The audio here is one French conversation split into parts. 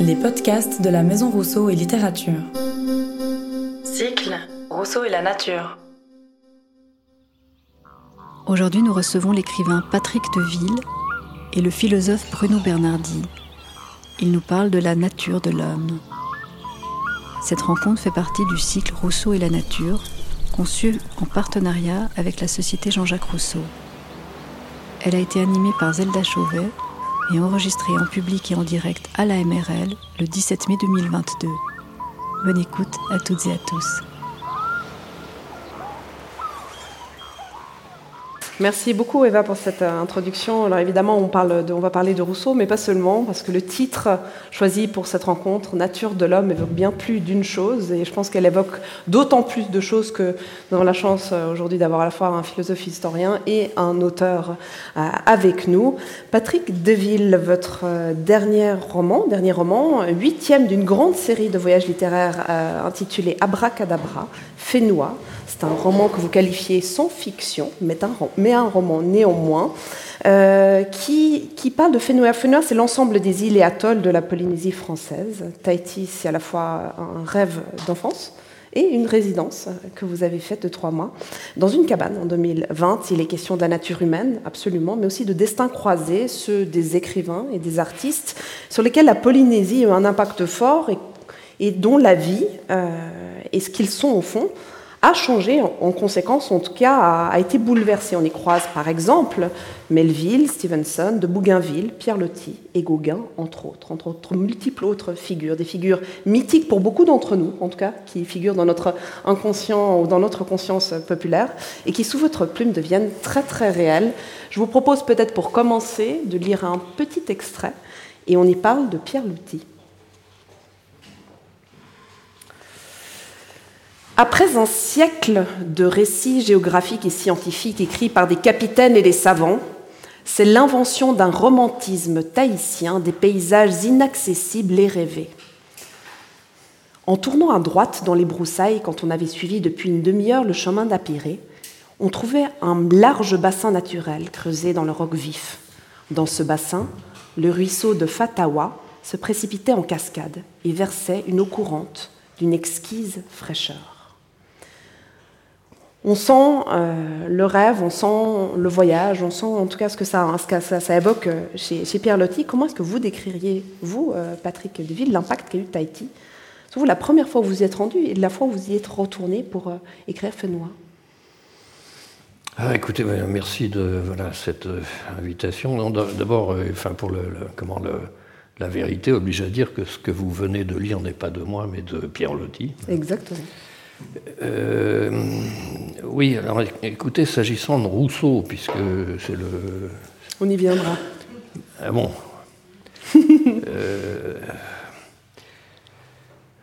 Les podcasts de la Maison Rousseau et Littérature. Cycle Rousseau et la nature. Aujourd'hui, nous recevons l'écrivain Patrick Deville et le philosophe Bruno Bernardi. Ils nous parlent de la nature de l'homme. Cette rencontre fait partie du cycle Rousseau et la nature, conçu en partenariat avec la Société Jean-Jacques Rousseau. Elle a été animée par Zelda Chauvet et enregistrée en public et en direct à la MRL le 17 mai 2022. Bonne écoute à toutes et à tous. Merci beaucoup Eva pour cette euh, introduction. Alors évidemment, on, parle on va parler de Rousseau, mais pas seulement, parce que le titre choisi pour cette rencontre, Nature de l'homme, évoque bien plus d'une chose, et je pense qu'elle évoque d'autant plus de choses que nous avons la chance euh, aujourd'hui d'avoir à la fois un philosophe historien et un auteur euh, avec nous. Patrick Deville, votre dernier roman, dernier roman, huitième d'une grande série de voyages littéraires intitulé Abracadabra, Fénois. C'est un roman que vous qualifiez sans fiction, mais un, roman néanmoins, euh, qui, parle de Fénois. Fénois, c'est l'ensemble des îles et atolls de la Polynésie française. Tahiti, c'est à la fois un rêve d'enfance et une résidence que vous avez faite de trois mois dans une cabane en 2020. Il est question de la nature humaine, absolument, mais aussi de destins croisés, ceux des écrivains et des artistes, sur lesquels la Polynésie a un impact fort et, et dont la vie euh, et ce qu'ils sont au fond a changé en conséquence, en tout cas a, été bouleversé. On y croise par exemple Melville, Stevenson, de Bougainville, Pierre Loti et Gauguin, entre autres, entre autres multiples autres figures, des figures mythiques pour beaucoup d'entre nous, en tout cas, qui figurent dans notre inconscient ou dans notre conscience populaire et qui, sous votre plume, deviennent très très réelles. Je vous propose peut-être pour commencer de lire un petit extrait et on y parle de Pierre Loti. Après un siècle de récits géographiques et scientifiques écrits par des capitaines et des savants, c'est l'invention d'un romantisme tahitien des paysages inaccessibles et rêvés. En tournant à droite dans les broussailles, quand on avait suivi depuis une demi-heure le chemin d'Apiré, on trouvait un large bassin naturel creusé dans le roc vif. Dans ce bassin, le ruisseau de Fatawa se précipitait en cascade et versait une eau courante d'une exquise fraîcheur. On sent euh, le rêve, on sent le voyage, on sent en tout cas ce que ça, ça, évoque euh, chez, Pierre Loti. Comment est-ce que vous décririez, vous, euh, Patrick Deville, l'impact qu'a eu Tahiti? Vous, la première fois où vous y êtes rendu et la fois où vous y êtes retourné pour écrire Fenois ah, écoutez, merci de voilà, cette invitation. D'abord, enfin, pour le, comment la vérité oblige à dire que ce que vous venez de lire n'est pas de moi, mais de Pierre Loti. Exactement. Euh, oui, alors écoutez, s'agissant de Rousseau, puisque c'est le. On y viendra. Ah bon euh,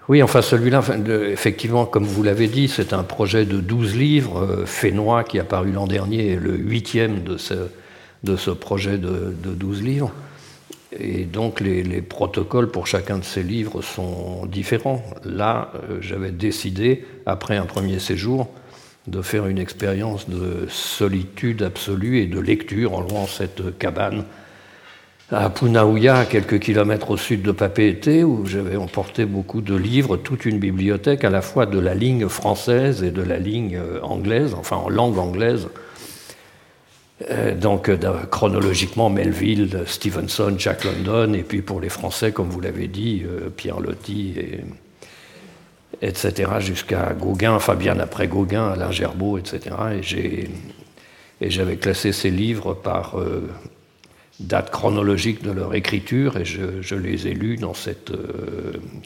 Oui, enfin celui-là, effectivement, comme vous l'avez dit, c'est un projet de 12 livres, euh, Fénois, qui a paru l'an dernier, le huitième de ce, de ce projet de, de 12 livres. Et donc les, protocoles pour chacun de ces livres sont différents. Là, euh, j'avais décidé, après un premier séjour, de faire une expérience de solitude absolue et de lecture en louant cette cabane à Punaouia, quelques kilomètres au sud de Papeete, où j'avais emporté beaucoup de livres, toute une bibliothèque à la fois de la ligne française et de la ligne euh, anglaise, enfin en langue anglaise, donc euh, chronologiquement Melville, Stevenson, Jack London, et puis pour les Français, comme vous l'avez dit, euh, Pierre Loti, et, etc., jusqu'à Gauguin, enfin bien après Gauguin, Alain etc. Et j'avais classé ces livres par date chronologique de leur écriture, et je les ai lus dans cette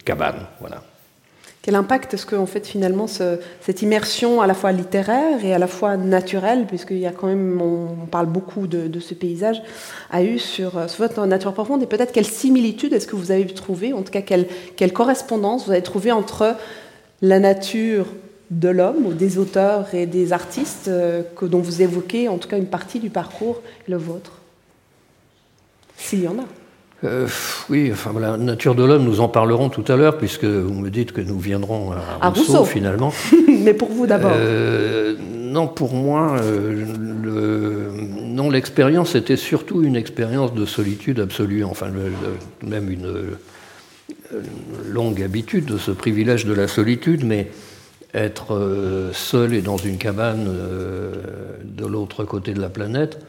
cabane. Voilà. Quel impact est-ce que en fait finalement cette immersion à la fois littéraire et à la fois naturelle, puisqu'il y a quand même, on, parle beaucoup de, ce paysage, a eu sur, votre nature profonde? Et peut-être quelle similitude est-ce que vous avez trouvé, en tout cas quelle, quelle correspondance vous avez trouvé entre la nature de l'homme ou des auteurs et des artistes euh, que, dont vous évoquez en tout cas une partie du parcours, le vôtre, s'il y en a. Euh, oui, enfin la nature de l'homme, nous en parlerons tout à l'heure, puisque vous me dites que nous viendrons à, Rousseau, finalement. Mais pour vous d'abord euh, Non, pour moi, euh, non, l'expérience était surtout une expérience de solitude absolue, enfin même une, longue habitude de ce privilège de la solitude, mais être seul et dans une cabane de l'autre côté de la planète,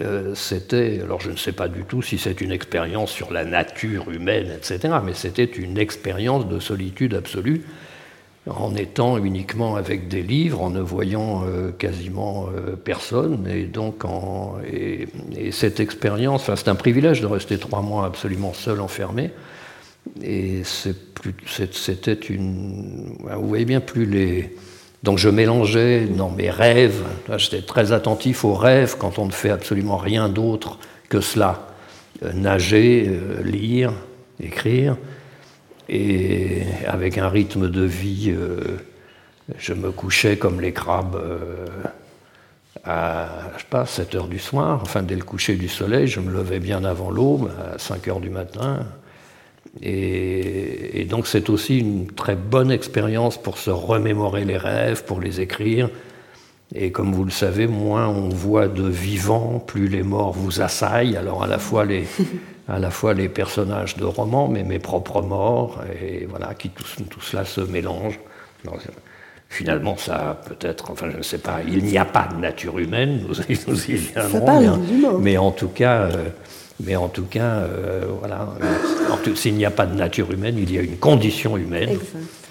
euh, c'était, alors je ne sais pas du tout si c'est une expérience sur la nature humaine, etc., mais c'était une expérience de solitude absolue, en étant uniquement avec des livres, en ne voyant quasiment personne, et donc en, et, et cette expérience, enfin, c'est un privilège de rester trois mois absolument seul, enfermé, et c'était une. Vous voyez bien, plus les. Donc je mélangeais dans mes rêves, j'étais très attentif aux rêves quand on ne fait absolument rien d'autre que cela. Euh, nager, euh, lire, écrire, et avec un rythme de vie, euh, je me couchais comme les crabes à je sais pas, 7 heures du soir, enfin dès le coucher du soleil, je me levais bien avant l'aube, à 5 heures du matin, et, donc c'est aussi une très bonne expérience pour se remémorer les rêves, pour les écrire. Et comme vous le savez, moins on voit de vivants, plus les morts vous assaillent. Alors à la fois les, à la fois les personnages de romans, mais mes propres morts, et voilà, qui tout, cela se mélange. finalement, ça peut-être, enfin je ne sais pas, il n'y a pas de nature humaine, nous, y viendrons, mais, en tout cas, euh, mais en tout cas, euh, voilà, s'il n'y a pas de nature humaine, il y a une condition humaine.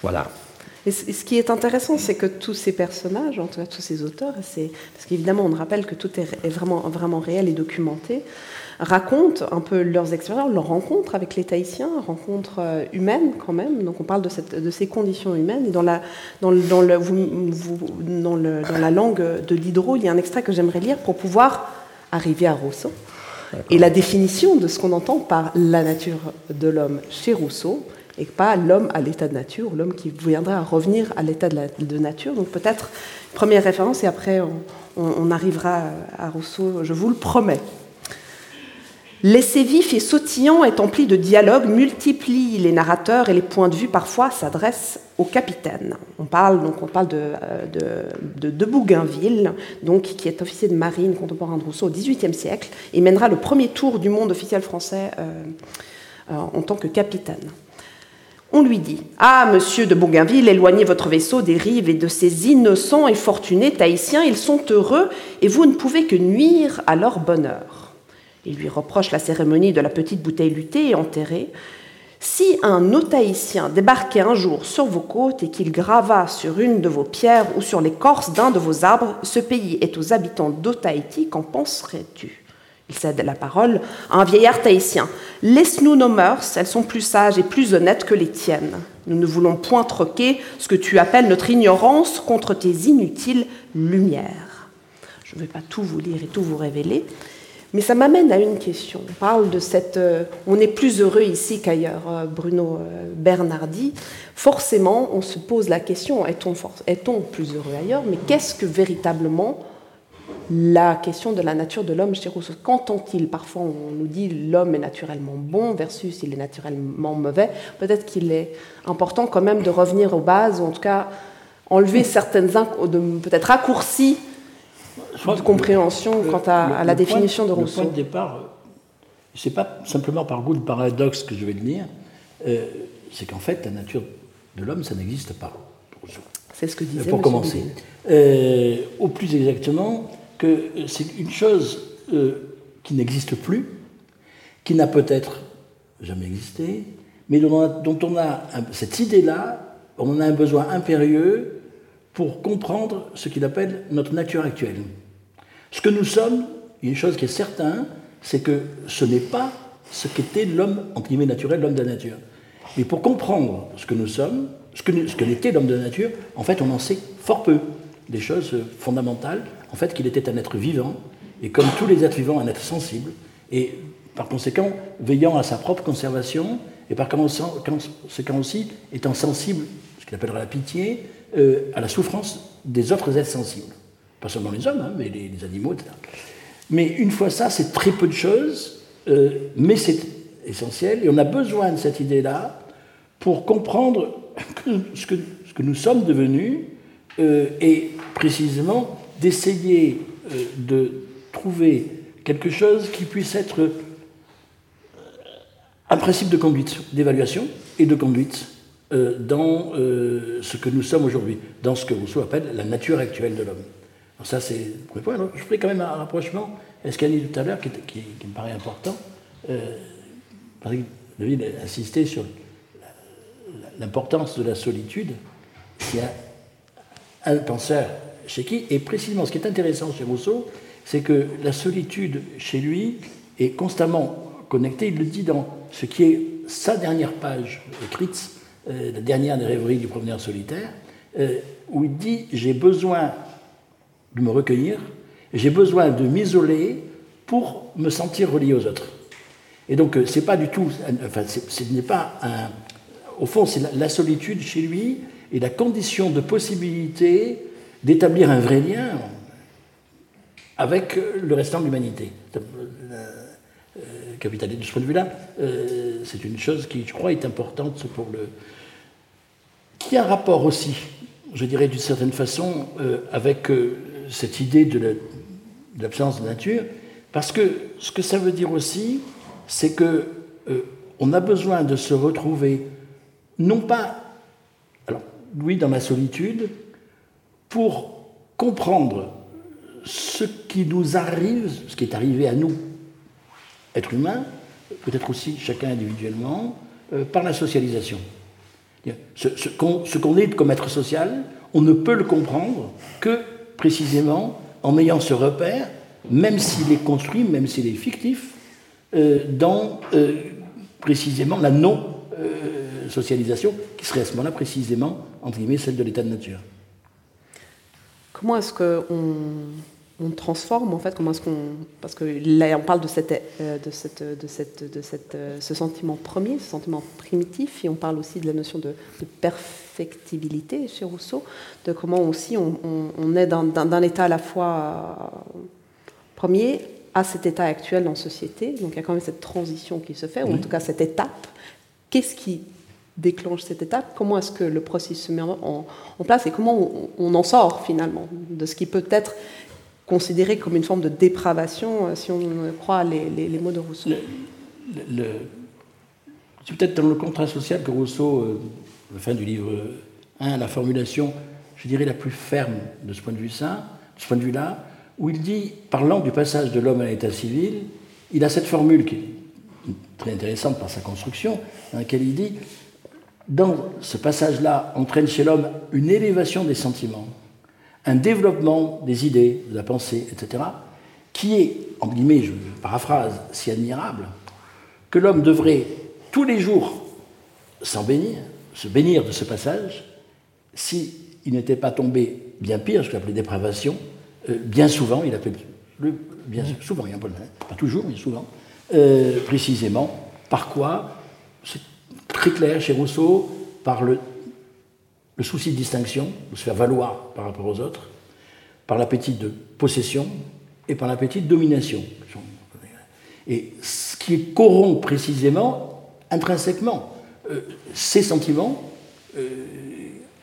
Voilà. Et ce qui est intéressant, c'est que tous ces personnages, en tout cas tous ces auteurs, parce qu'évidemment on rappelle que tout est vraiment, vraiment réel et documenté, racontent un peu leurs expériences, leurs rencontres avec les Tahitiens, rencontres euh, humaines quand même. Donc on parle de, cette, de ces conditions humaines. Et dans la, dans, le, dans, le, dans, le, dans la langue de Diderot, il y a un extrait que j'aimerais lire pour pouvoir arriver à Rousseau. Et la définition de ce qu'on entend par la nature de l'homme chez Rousseau, et pas l'homme à l'état de nature, l'homme qui viendrait à revenir à l'état de, nature. Donc peut-être première référence, et après on arrivera à Rousseau, je vous le promets. L'essai vif et sautillant est empli de dialogues, multiplie les narrateurs et les points de vue parfois s'adressent au capitaine. On parle donc on parle de, euh, Bougainville, qui est officier de marine contemporain de Rousseau au XVIIIe siècle et mènera le premier tour du monde officiel français euh, euh, en tant que capitaine. On lui dit Ah, monsieur de Bougainville, éloignez votre vaisseau des rives et de ces innocents et fortunés Tahitiens, ils sont heureux et vous ne pouvez que nuire à leur bonheur. Il lui reproche la cérémonie de la petite bouteille luttée et enterrée. Si un Otaïtien débarquait un jour sur vos côtes et qu'il grava sur une de vos pierres ou sur l'écorce d'un de vos arbres, ce pays est aux habitants d'Otaïti, qu'en penserais-tu? Il cède la parole à un vieillard tahitien. Laisse-nous nos mœurs, elles sont plus sages et plus honnêtes que les tiennes. Nous ne voulons point troquer ce que tu appelles notre ignorance contre tes inutiles lumières. Je ne vais pas tout vous lire et tout vous révéler, mais ça m'amène à une question. On parle de cette. Euh, on est plus heureux ici qu'ailleurs, euh, Bruno euh, Bernardi. Forcément, on se pose la question est-on, est-on plus heureux ailleurs? Mais qu'est-ce que véritablement la question de la nature de l'homme chez Rousseau? Qu'entend-il? Parfois, on nous dit l'homme est naturellement bon versus il est naturellement mauvais. Peut-être qu'il est important quand même de revenir aux bases, ou en tout cas enlever certaines. peut-être raccourcis de compréhension quant à, la définition de Rousseau. Le point de départ, c'est pas simplement par goût de paradoxe que je vais le dire, euh, c'est qu'en fait, la nature de l'homme, ça n'existe pas. C'est ce que disait Pour commencer. Euh, au plus exactement, que c'est une chose euh, qui n'existe plus, qui n'a peut-être jamais existé, mais dont on a, dont on a cette idée-là, on a un besoin impérieux pour comprendre ce qu'il appelle notre nature actuelle. Ce que nous sommes, une chose qui est certaine, c'est que ce n'est pas ce qu'était l'homme, entre guillemets, naturel, l'homme de la nature. Mais pour comprendre ce que nous sommes, ce que, ce que l'était l'homme de la nature, en fait, on en sait fort peu. Des choses fondamentales, en fait, qu'il était un être vivant, et comme tous les êtres vivants, un être sensible, et par conséquent, veillant à sa propre conservation, et par conséquent aussi, étant sensible, ce qu'il appellera la pitié, euh, à la souffrance des autres êtres sensibles. Pas seulement les hommes, hein, mais les, animaux, etc. Mais une fois ça, c'est très peu de choses, euh, mais c'est essentiel. Et on a besoin de cette idée-là pour comprendre ce, que, nous sommes devenus euh, et précisément d'essayer de trouver quelque chose qui puisse être un principe de conduite, d'évaluation et de conduite dans euh, ce que nous sommes aujourd'hui, dans ce que Rousseau appelle la nature actuelle de l'homme. ça, c'est le premier point. je ferai quand même un rapprochement à ce qu'a dit tout à l'heure, qui, me paraît important. Euh, David a insisté sur l'importance de la solitude. Il y a un penseur chez qui, et précisément ce qui est intéressant chez Rousseau, c'est que la solitude chez lui est constamment connectée. Il le dit dans ce qui est sa dernière page écrite, euh, la dernière des rêveries du promeneur solitaire, euh, où il dit J'ai besoin de me recueillir, j'ai besoin de m'isoler pour me sentir relié aux autres. Et donc, euh, c'est pas du tout, enfin, ce n'est pas un, au fond, c'est la, solitude chez lui et la condition de possibilité d'établir un vrai lien avec le restant de l'humanité. Capital. de ce point de vue-là, c'est une chose qui, je crois, est importante pour le, qui a un rapport aussi, je dirais d'une certaine façon, euh, avec euh, cette idée de l'absence de nature, parce que ce que ça veut dire aussi, c'est que euh, on a besoin de se retrouver, non pas, alors oui, dans la solitude, pour comprendre ce qui nous arrive, ce qui est arrivé à nous, êtres humains, peut-être aussi chacun individuellement, par la socialisation. Ce, qu'on est comme être social, on ne peut le comprendre que précisément en ayant ce repère, même s'il est construit, même s'il est fictif, euh, dans euh, précisément la non-socialisation, qui serait à ce moment-là précisément, entre guillemets, celle de l'état de nature. Comment est-ce qu'on on transforme en fait comment est-ce qu'on parce que là on parle de cette euh, de cette de cette de cette euh, ce sentiment premier ce sentiment primitif et on parle aussi de la notion de, perfectibilité chez Rousseau de comment aussi on, on, est d'un état à la fois euh, premier à cet état actuel dans la société. Donc il y a quand même cette transition qui se fait ou en tout cas cette étape. Qu'est-ce qui déclenche cette étape? Comment est-ce que le processus se met en, en place? Et comment on, on, en sort finalement de ce qui peut être considéré comme une forme de dépravation, euh, si on croit les, mots de Rousseau. c'est peut-être dans le contrat social que Rousseau, euh, à la fin du livre 1, la formulation, je dirais, la plus ferme de ce point de vue-là, vue-là, où il dit, parlant du passage de l'homme à l'état civil, il a cette formule qui est très intéressante par sa construction, dans laquelle il dit, dans ce passage-là entraîne chez l'homme une élévation des sentiments un développement des idées, de la pensée, etc., qui est, en guillemets, je paraphrase, si admirable, que l'homme devrait tous les jours s'en bénir, se bénir de ce passage, s'il n'était pas tombé bien pire, ce qu'on appelait dépravation, euh, bien souvent, il appelle le, bien souvent, il y a pas, pas toujours, mais souvent, euh, précisément, par quoi C'est très clair chez Rousseau, par le le souci de distinction, de se faire valoir par rapport aux autres, par l'appétit de possession et par l'appétit de domination. Et ce qui corrompt précisément, intrinsèquement, euh, ces sentiments, euh,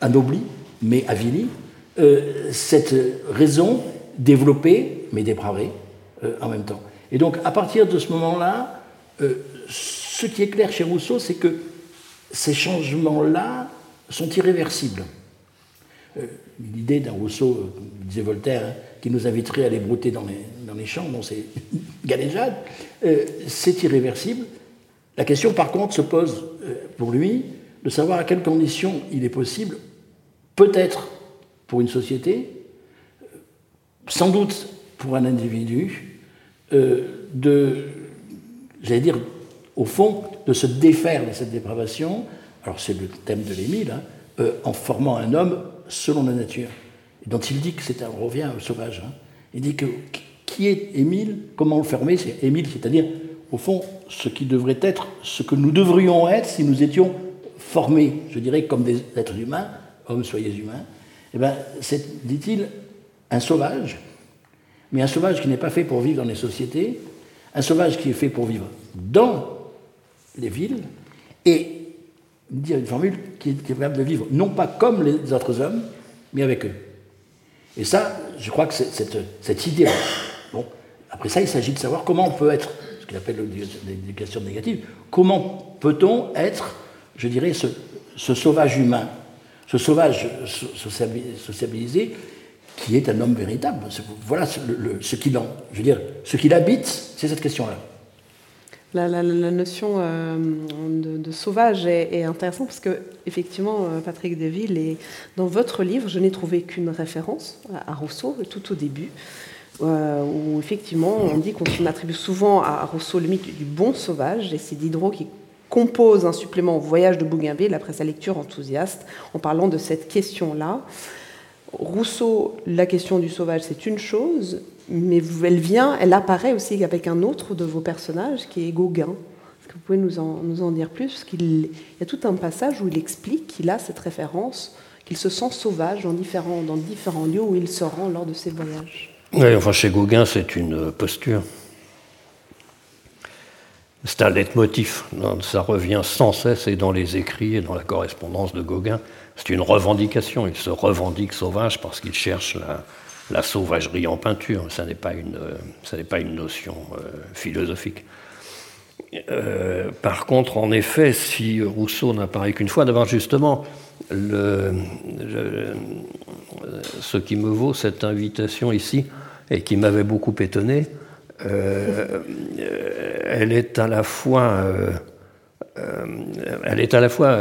anoblis, mais avilis, euh, cette raison développée, mais dépravée en même temps. Et donc, à partir de ce moment-là, ce qui est clair chez Rousseau, c'est que ces changements-là sont irréversibles. Euh, l'idée d'un Rousseau, euh, disait Voltaire, hein, qui nous inviterait à aller brouter dans les, dans les champs, bon, c'est galéjade, euh, c'est irréversible. La question, par contre, se pose pour lui de savoir à quelles conditions il est possible, peut-être pour une société, sans doute pour un individu, de, j'allais dire, au fond, de se défaire de cette dépravation alors c'est le thème de l'Émile, hein, euh, en formant un homme selon la nature, dont il dit que c'est un, revient au sauvage. Hein. Il dit que qui est Émile, comment le fermer C'est Émile, c'est-à-dire, au fond, ce qui devrait être, ce que nous devrions être si nous étions formés, je dirais, comme des êtres humains, hommes, soyez humains. Eh bien, c'est, dit-il, un sauvage, mais un sauvage qui n'est pas fait pour vivre dans les sociétés, un sauvage qui est fait pour vivre dans les villes, et dire une formule qui est capable de vivre, non pas comme les autres hommes, mais avec eux. Et ça, je crois que cette, cette idée. Bon, après ça, il s'agit de savoir comment on peut être, ce qu'il appelle l'éducation négative. Comment peut-on être, je dirais, ce, sauvage humain, ce sauvage sociabilisé qui est un homme véritable Voilà ce qu'il en, je veux dire, ce qu'il habite, c'est cette question-là. La, notion euh, de, sauvage est, intéressante parce que, effectivement, euh, Patrick Deville, et dans votre livre, je n'ai trouvé qu'une référence à Rousseau tout au début. Euh, où effectivement on dit qu'on attribue souvent à Rousseau le mythe du bon sauvage, et c'est Diderot qui compose un supplément au voyage de Bougainville après sa lecture enthousiaste en parlant de cette question-là. Rousseau, la question du sauvage, c'est une chose, mais elle vient, elle apparaît aussi avec un autre de vos personnages qui est Gauguin. Est-ce que vous pouvez nous en, nous en dire plus? Parce qu'il y a tout un passage où il explique qu'il a cette référence, qu'il se sent sauvage dans différents, dans différents lieux où il se rend lors de ses voyages. Oui, enfin chez Gauguin, c'est une posture. C'est un leitmotiv. Ça revient sans cesse et dans les écrits et dans la correspondance de Gauguin. C'est une revendication. Il se revendique sauvage parce qu'il cherche la, sauvagerie en peinture. Ça n'est pas une, pas une notion euh, philosophique. Euh, par contre, en effet, si Rousseau n'apparaît qu'une fois, d'abord justement, ce qui me vaut cette invitation ici, et qui m'avait beaucoup étonné, euh, elle est à la fois, euh, elle est à la fois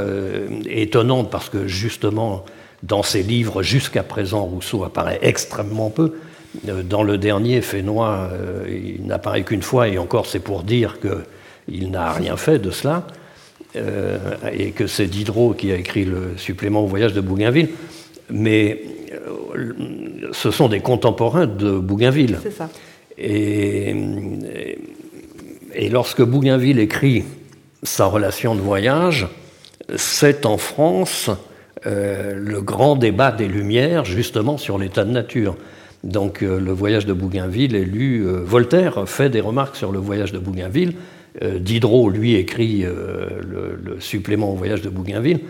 étonnante parce que justement, dans ses livres, jusqu'à présent, Rousseau apparaît extrêmement peu. Dans le dernier, Fénois, il n'apparaît qu'une fois, et encore c'est pour dire que il n'a rien fait de cela, euh, et que c'est Diderot qui a écrit le supplément au voyage de Bougainville. Mais euh, ce sont des contemporains de Bougainville. C'est ça. Et, et, lorsque Bougainville écrit sa relation de voyage, c'est en France euh, le grand débat des Lumières, justement, sur l'état de nature. Donc le voyage de Bougainville est lu, Voltaire fait des remarques sur le voyage de Bougainville, euh, Diderot, lui, écrit euh, le, supplément au voyage de Bougainville,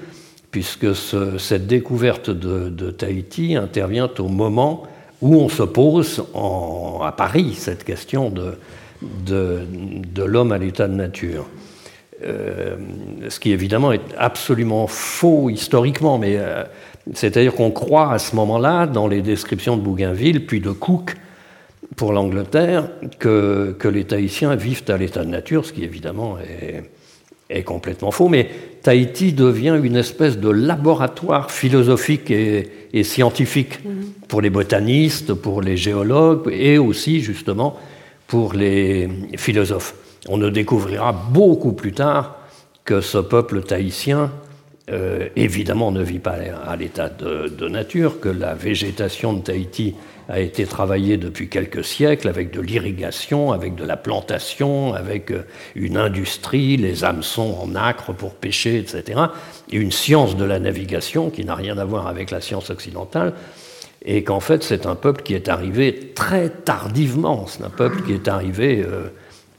puisque cette découverte de, Tahiti intervient au moment où on se pose à Paris cette question de, l'homme à l'état de nature. Euh, ce qui évidemment est absolument faux historiquement, mais c'est-à-dire qu'on croit à ce moment-là, dans les descriptions de Bougainville, puis de Cook, pour l'Angleterre que, les Tahitiens vivent à l'état de nature, ce qui évidemment est, complètement faux. Mais Tahiti devient une espèce de laboratoire philosophique et, scientifique mm-hmm. pour les botanistes, pour les géologues et aussi justement pour les philosophes. On ne découvrira beaucoup plus tard que ce peuple tahitien euh, évidemment ne vit pas à l'état de, nature, que la végétation de Tahiti a été travaillé depuis quelques siècles avec de l'irrigation, avec de la plantation, avec euh, une industrie, les hameçons en acre pour pêcher, etc. Et une science de la navigation qui n'a rien à voir avec la science occidentale. Et qu'en fait, c'est un peuple qui est arrivé très tardivement. C'est un peuple qui est arrivé euh,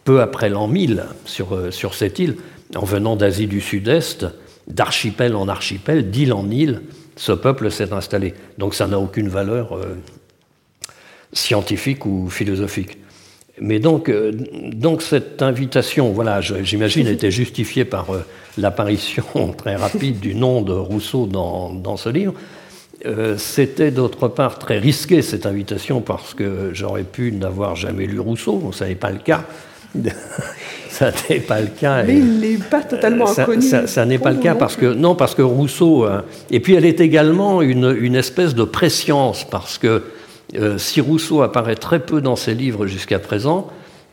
peu après l'an 1000 sur, euh, sur cette île, en venant d'Asie du Sud-Est, d'archipel en archipel, d'île en île. Ce peuple s'est installé. Donc ça n'a aucune valeur scientifique ou philosophique. Mais donc, euh, donc cette invitation, voilà, j'imagine, était justifiée par euh, l'apparition très rapide du nom de Rousseau dans, ce livre. Euh, c'était d'autre part très risqué cette invitation parce que j'aurais pu n'avoir jamais lu Rousseau, ça n'est pas le cas. ça n'est pas le cas. Mais il n'est pas totalement inconnu. Ça, n'est pas le cas parce que non, parce que Rousseau. et puis elle est également une, une espèce de préscience parce que euh, si Rousseau apparaît très peu dans ses livres jusqu'à présent,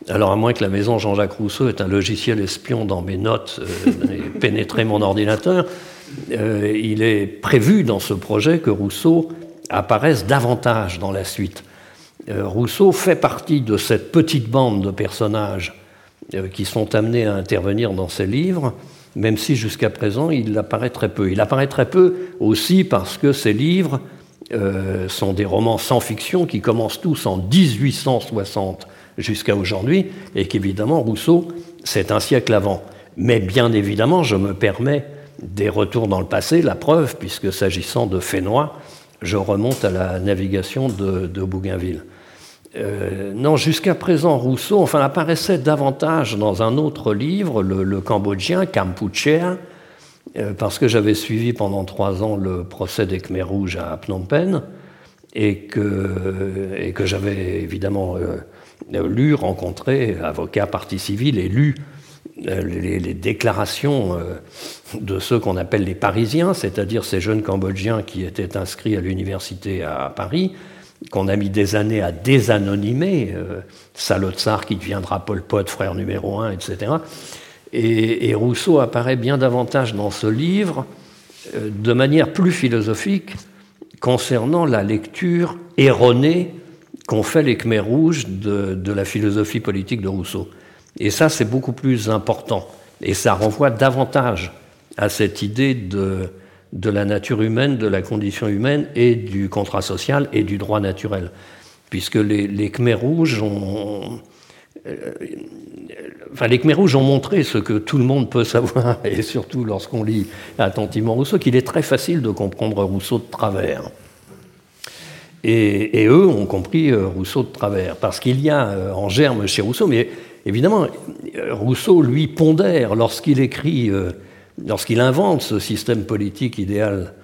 alors à moins que la maison Jean-Jacques Rousseau ait un logiciel espion dans mes notes euh, et pénétrer mon ordinateur, euh, il est prévu dans ce projet que Rousseau apparaisse davantage dans la suite. Rousseau fait partie de cette petite bande de personnages qui sont amenés à intervenir dans ses livres, même si jusqu'à présent il apparaît très peu. Il apparaît très peu aussi parce que ses livres euh, sont des romans sans fiction qui commencent tous en 1860 jusqu'à aujourd'hui, et qu'évidemment Rousseau, c'est un siècle avant. Mais bien évidemment, je me permets des retours dans le passé, la preuve, puisque s'agissant de Fénois, je remonte à la navigation de, Bougainville. Non, jusqu'à présent, Rousseau enfin, apparaissait davantage dans un autre livre, le, cambodgien, Kampuchea, parce que j'avais suivi pendant trois ans le procès des Khmers rouges à Phnom Penh, et que, j'avais évidemment lu, rencontré, avocat, partie civile, et lu euh, les, déclarations euh, de ceux qu'on appelle les Parisiens, c'est-à-dire ces jeunes Cambodgiens qui étaient inscrits à l'université à Paris, qu'on a mis des années à désanonymer, euh, Salotsar qui deviendra Pol Pot, frère numéro un, etc. Et, Rousseau apparaît bien davantage dans ce livre de manière plus philosophique concernant la lecture erronée qu'ont fait les Khmers rouges de la philosophie politique de Rousseau. Et ça, c'est beaucoup plus important. Et ça renvoie davantage à cette idée de, de la nature humaine, de la condition humaine et du contrat social et du droit naturel. Puisque les, les Khmers rouges ont. Euh, enfin, les Khmers rouges ont montré ce que tout le monde peut savoir, et surtout lorsqu'on lit attentivement Rousseau, qu'il est très facile de comprendre Rousseau de travers. Et, eux ont compris euh, Rousseau de travers, parce qu'il y a euh, en germe chez Rousseau, mais Évidemment, Rousseau, lui, pondère lorsqu'il écrit, lorsqu'il invente ce système politique idéal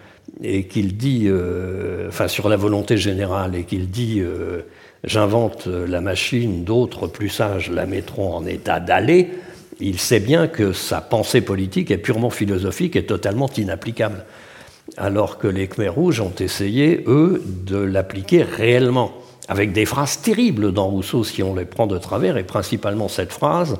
et qu'il dit, euh, enfin sur la volonté générale, et qu'il dit euh, j'invente la machine, d'autres plus sages la mettront en état d'aller, il sait bien que sa pensée politique est purement philosophique et totalement inapplicable. Alors que les Khmers rouges ont essayé, eux, de l'appliquer réellement avec des phrases terribles dans Rousseau si on les prend de travers, et principalement cette phrase,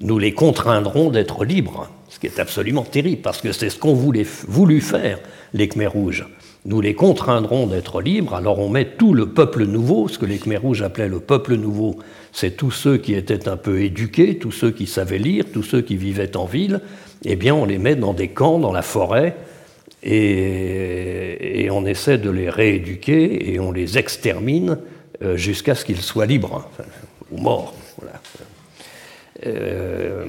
nous les contraindrons d'être libres, ce qui est absolument terrible, parce que c'est ce qu'ont voulu faire les Khmers rouges. Nous les contraindrons d'être libres, alors on met tout le peuple nouveau, ce que les Khmers rouges appelaient le peuple nouveau, c'est tous ceux qui étaient un peu éduqués, tous ceux qui savaient lire, tous ceux qui vivaient en ville, eh bien on les met dans des camps, dans la forêt, et, on essaie de les rééduquer, et on les extermine euh, jusqu'à ce qu'il soit libre, ou mort. Euh,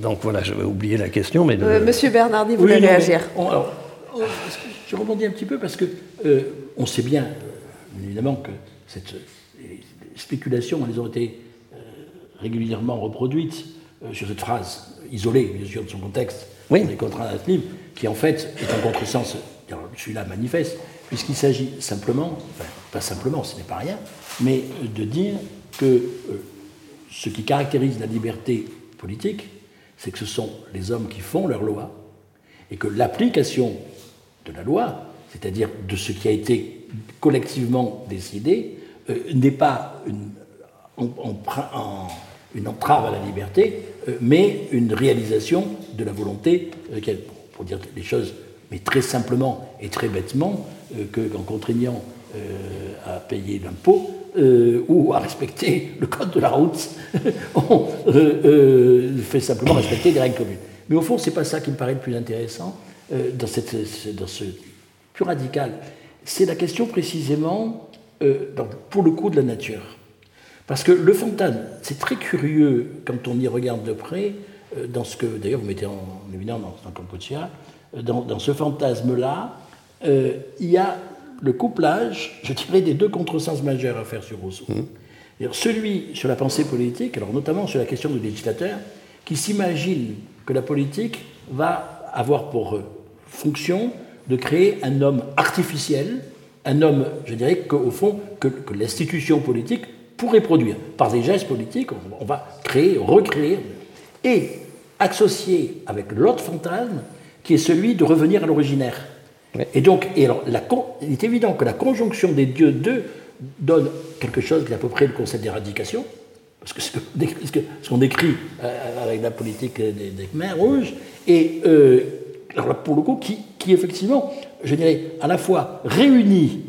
donc voilà, j'avais oublié la question. Mais euh, Monsieur Bernardi voulait réagir. je rebondis un petit peu parce que on sait bien, évidemment, que cette spéculation, elles ont été régulièrement reproduites sur cette phrase isolée, bien sûr, de son contexte, oui. des contrats qui en fait est un contresens, celui-là manifeste, puisqu'il s'agit simplement, enfin, pas simplement, ce n'est pas rien, mais de dire que euh, ce qui caractérise la liberté politique, c'est que ce sont les hommes qui font leur loi, et que l'application de la loi, c'est-à-dire de ce qui a été collectivement décidé, euh, n'est pas une, entrave à la liberté, euh, mais une réalisation de la volonté, pour dire les choses, mais très simplement et très bêtement, qu'en contraignant euh, à payer l'impôt euh, ou à respecter le code de la route, on euh, fait simplement respecter les règles communes. Mais au fond, ce n'est pas ça qui me paraît le plus intéressant dans, cette, dans ce plus radical. C'est la question précisément, pour le coup, de la nature. Parce que le fantasme, c'est très curieux quand on y regarde de près, dans ce que, d'ailleurs, vous mettez en évidence dans, dans dans, dans ce fantasme-là, il y a le couplage, je dirais, des deux contresens majeurs à faire sur Rousseau. Mmh. Celui sur la pensée politique, alors notamment sur la question du législateur, qui s'imagine que la politique va avoir pour euh, fonction de créer un homme artificiel, un homme, je dirais, qu'au fond, que, l'institution politique pourrait produire. Par des gestes politiques, on, va créer, recréer, et associer avec l'autre fantasme, qui est celui de revenir à l'originaire. Et donc, et alors, il est évident que la conjonction des dieux deux donne quelque chose qui est à peu près le concept d'éradication, parce que ce qu'on décrit, euh, avec la politique des, des Khmers rouges, et euh, alors pour le coup, qui, qui, effectivement, je dirais, à la fois réunit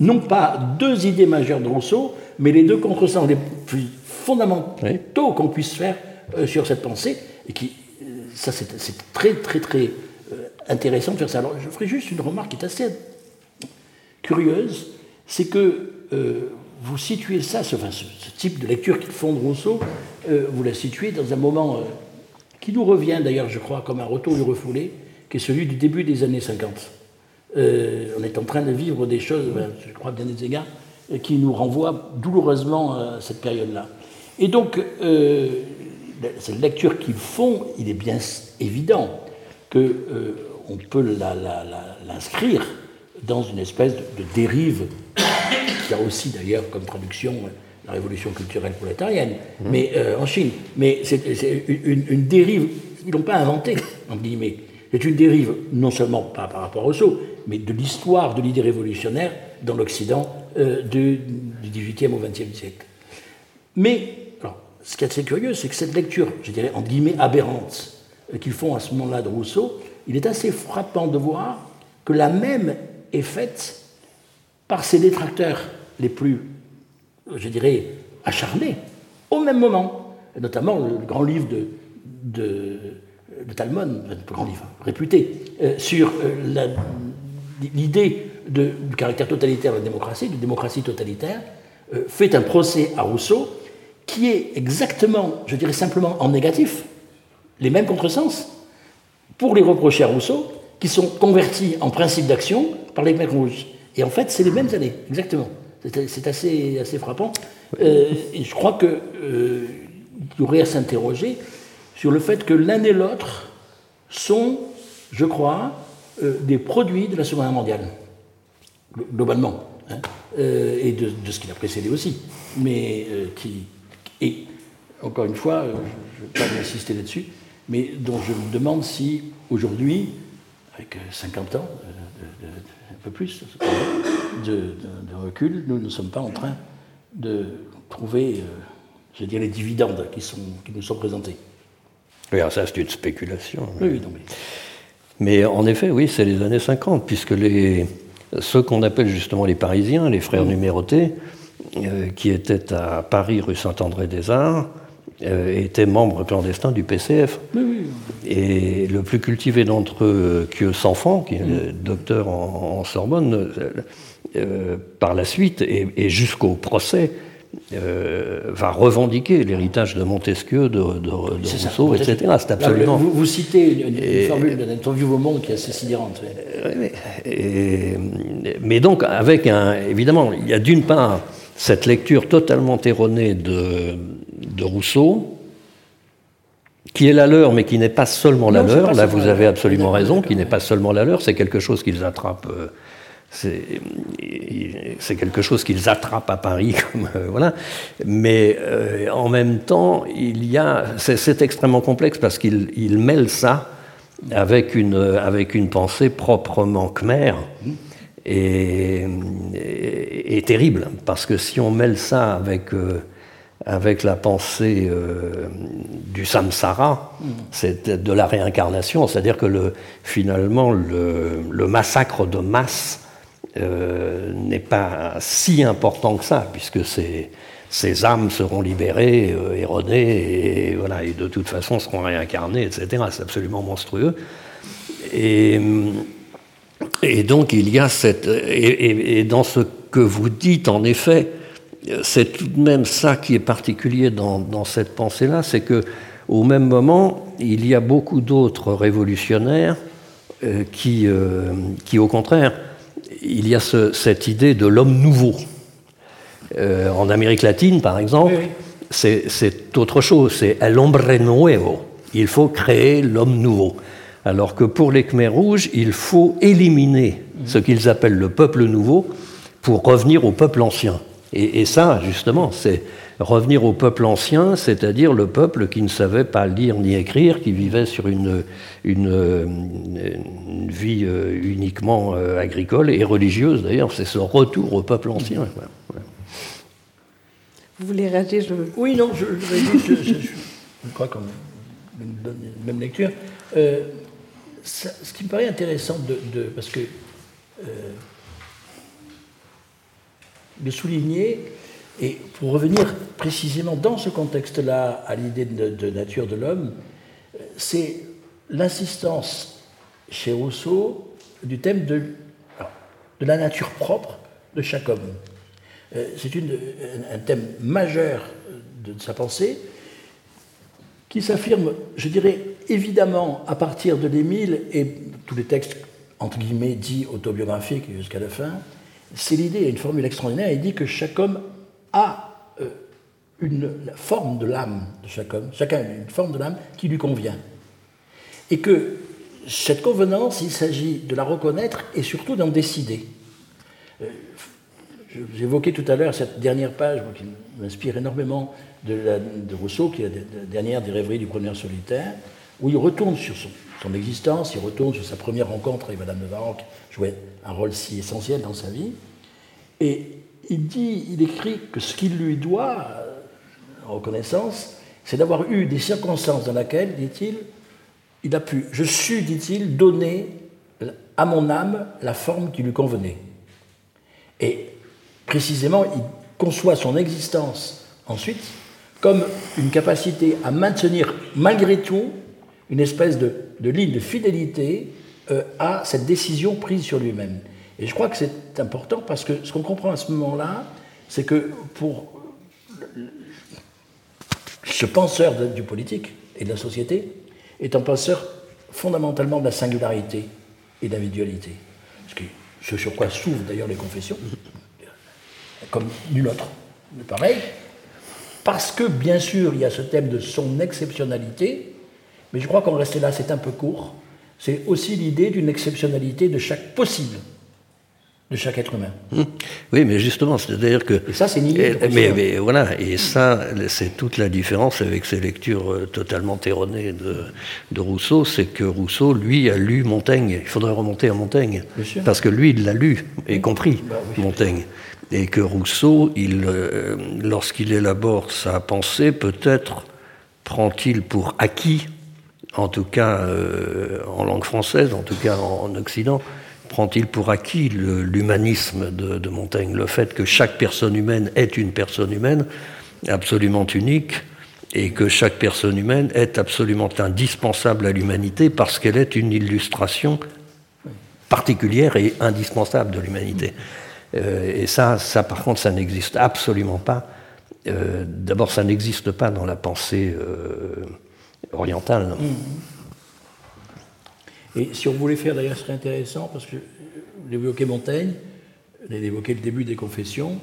non pas deux idées majeures de Rousseau, mais les deux contresens les plus fondamentaux qu'on puisse faire euh, sur cette pensée, et qui, ça c'est très très très intéressant de faire ça. Alors, je ferai juste une remarque qui est assez curieuse, c'est que euh, vous situez ça, ce, type de lecture qui fonde Rousseau, euh, vous la situez dans un moment euh, qui nous revient d'ailleurs, je crois, comme un retour du refoulé, qui est celui du début des années 50. on est en train de vivre des choses, je crois, bien des égards, qui nous renvoie douloureusement à cette période-là. Et donc, cette lecture qu'ils font, il est bien évident qu'on peut l'inscrire dans une espèce de, dérive, qui a aussi d'ailleurs comme traduction la révolution culturelle prolétarienne, mmh. mais en Chine. Mais c'est une, une, dérive, ils n'ont pas inventé, en guillemets. C'est une dérive non seulement pas par rapport au Rousseau, mais de l'histoire de l'idée révolutionnaire dans l'Occident euh, du, XVIIIe au XXe siècle. Mais, alors, ce qui est assez curieux, c'est que cette lecture, je dirais, en guillemets, aberrante, euh, qu'ils font à ce moment-là de Rousseau, il est assez frappant de voir que la même est faite par ses détracteurs les plus, je dirais, acharnés, au même moment. notamment le grand livre de, de de un grand livre réputé, euh, sur euh, l'idée du caractère totalitaire de la démocratie, de démocratie totalitaire, euh, fait un procès à Rousseau qui est exactement, je dirais simplement en négatif, les mêmes contresens pour les reprocher à Rousseau, qui sont convertis en principe d'action par les Khmer rouges. Et en fait, c'est les mêmes années, exactement. C'est assez, frappant. et je crois qu'il y aurait à s'interroger sur le fait que l'un et l'autre sont, je crois, euh, des produits de la Seconde Guerre mondiale, globalement, hein, euh, et de, ce qui l'a précédé aussi. Mais euh, qui. Et, encore une fois, je ne vais pas insister là-dessus, mais dont je me demande si, aujourd'hui, avec 50 ans, un peu plus de, recul, nous ne sommes pas en train de trouver, je dirais, les dividendes qui, sont, qui nous sont présentés. Oui, ça c'est une spéculation. Oui, non, mais... mais... en effet, oui, c'est les années 50, puisque les, ceux qu'on appelle justement les Parisiens, les frères numérotés, euh, qui étaient à Paris, rue Saint-André-des-Arts, euh, étaient membres clandestins du PCF. Oui, Et le plus cultivé d'entre eux, Kieu Sanfant, qui est docteur en, Sorbonne, euh, par la suite, et jusqu'au procès, euh, va revendiquer l'héritage de Montesquieu, de, Rousseau, etc. C'est absolument. vous, citez une, formule d'un interview au Monde qui est assez sidérante. mais donc, avec un. Évidemment, il y a d'une part cette lecture totalement erronée de, de Rousseau, qui est la leur, mais qui n'est pas seulement la leur. Là, vous avez absolument raison, qui n'est pas seulement la leur, c'est quelque chose qu'ils attrapent. Euh, c'est quelque chose qu'ils attrapent à Paris, comme, euh, voilà. Mais euh, en même temps, il y a, c'est extrêmement complexe parce qu'ils mêlent ça avec une, avec une pensée proprement khmer et, et, terrible. Parce que si on mêle ça avec, euh, avec la pensée du samsara, c'est de la réincarnation, c'est-à-dire que le, finalement le, le massacre de masse euh, n'est pas si important que ça, puisque ces, ces âmes seront libérées, euh, erronées, et, voilà, et de toute façon seront réincarnées, etc. C'est absolument monstrueux. Et, et, donc il y a cette... Et, et, dans ce que vous dites, en effet, c'est tout de même ça qui est particulier dans, dans cette pensée-là, c'est que au même moment, il y a beaucoup d'autres révolutionnaires euh, qui, qui, au contraire, il y a cette idée de l'homme nouveau. Euh, en Amérique latine, par exemple, c'est autre chose, c'est el hombre nuevo. Il faut créer l'homme nouveau. Alors que pour les Khmer rouges, il faut éliminer ce qu'ils appellent le peuple nouveau pour revenir au peuple ancien. Et ça, justement, c'est revenir au peuple ancien, c'est-à-dire le peuple qui ne savait pas lire ni écrire, qui vivait sur une, une, vie euh, uniquement euh, agricole et religieuse d'ailleurs. C'est ce retour au peuple ancien. Vous voulez réagir je... Oui, non, je, je, je, je crois qu'on donne la même lecture. Euh, ce qui me paraît intéressant de, parce que de souligner et pour revenir précisément dans ce contexte-là à l'idée de, nature de l'homme, c'est l'insistance chez Rousseau du thème de, de, la nature propre de chaque homme. Euh, c'est un thème majeur de sa pensée qui s'affirme, je dirais, évidemment à partir de l'Émile et tous les textes, entre guillemets, dits autobiographiques jusqu'à la fin, c'est l'idée, il y a une formule extraordinaire, il dit que chaque homme a euh, une forme de l'âme de chaque homme, chacun a une forme de l'âme qui lui convient. Et que cette convenance, il s'agit de la reconnaître et surtout d'en décider. Euh, j'évoquais tout à l'heure cette dernière page qui m'inspire énormément de, Rousseau, qui est la dernière des rêveries du premier solitaire, où il retourne sur son, existence, il retourne sur sa première rencontre avec Madame de Varroc, qui jouait un rôle si essentiel dans sa vie, et il dit, il écrit que ce qu'il lui doit, en reconnaissance, c'est d'avoir eu des circonstances dans lesquelles, dit-il, il a pu, je sus, dit-il, donner à mon âme la forme qui lui convenait. Et précisément, il conçoit son existence ensuite comme une capacité à maintenir malgré tout une espèce de, ligne de fidélité euh, à cette décision prise sur lui-même. Et je crois que c'est important parce que ce qu'on comprend à ce moment-là, c'est que pour ce penseur du politique et de la société est un penseur fondamentalement de la singularité et de l'individualité. Ce, sur quoi s'ouvrent d'ailleurs les confessions, comme nul autre. Pareil, parce que bien sûr il y a ce thème de son exceptionnalité, mais je crois qu'en rester là c'est un peu court. C'est aussi l'idée d'une exceptionnalité de chaque possible de chaque être humain. Hum. Oui, mais justement, c'est-à-dire que. Et ça, c'est nié. Mais, mais, voilà, et ça, c'est toute la différence avec ces lectures euh, totalement erronées de, de Rousseau, c'est que Rousseau, lui, a lu Montaigne. Il faudrait remonter à Montaigne. Parce que lui, il l'a lu et compris, bah Montaigne. Et que Rousseau, il, euh, lorsqu'il élabore sa pensée, peut-être prend-il pour acquis, en tout cas euh, en langue française, en tout cas en Occident, prend-il pour acquis l'humanisme de, Montaigne, le fait que chaque personne humaine est une personne humaine absolument unique et que chaque personne humaine est absolument indispensable à l'humanité parce qu'elle est une illustration particulière et indispensable de l'humanité. Euh, et ça, ça, par contre, ça n'existe absolument pas. Euh, d'abord, ça n'existe pas dans la pensée euh, orientale. Mmh. Et si on voulait faire, d'ailleurs, ce serait intéressant, parce que vous évoquez Montaigne, vous avez évoqué le début des confessions.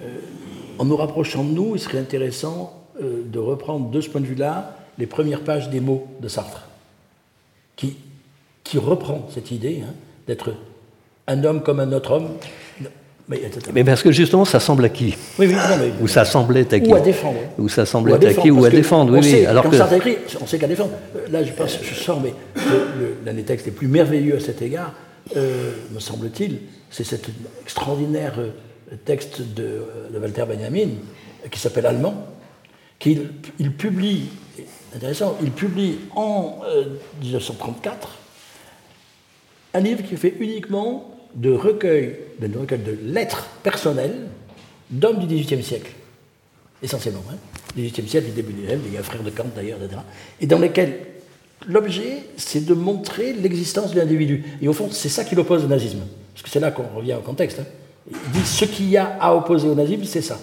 Euh, en nous rapprochant de nous, il serait intéressant euh, de reprendre de ce point de vue-là les premières pages des mots de Sartre, qui, qui reprend cette idée hein, d'être un homme comme un autre homme, mais, parce que justement, ça semble acquis. Oui, oui, non, mais, ou ça semblait acquis. Ou à défendre. Ou ça semblait acquis ou à défendre, oui, oui. Alors ça écrit, on sait qu'à défendre. Euh, là, je, pense, je sors, mais l'un des textes les plus merveilleux à cet égard, euh, me semble-t-il, c'est cet extraordinaire euh, texte de, Walter Benjamin, qui s'appelle Allemand, qu'il il publie, intéressant, il publie en 1934 un livre qui fait uniquement de recueil, de, recueil de lettres personnelles d'hommes du XVIIIe siècle, essentiellement, hein, XVIIIe siècle, du début du XIXe, des frères de Kant d'ailleurs, etc., et dans lesquels l'objet, c'est de montrer l'existence de l'individu. Et au fond, c'est ça qui l'oppose au nazisme, parce que c'est là qu'on revient au contexte. Hein. Il dit ce qu'il y a à opposer au nazisme, c'est ça.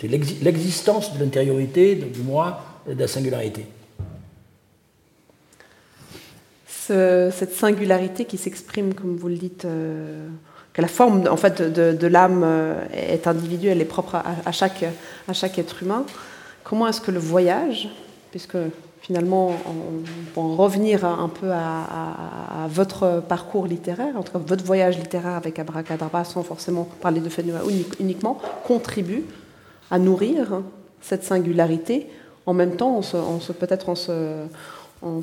C'est l'existence de l'intériorité, du moi, de la singularité cette singularité qui s'exprime, comme vous le dites, euh, que la forme en fait, de, l'âme euh, est individuelle et propre à, chaque, à chaque être humain. Comment est-ce que le voyage, puisque finalement, on, va revenir un peu à, votre parcours littéraire, en tout cas votre voyage littéraire avec Abracadabra, sans forcément parler de Fenua uniquement, contribue à nourrir cette singularité, en même temps, on se, peut-être en se, en,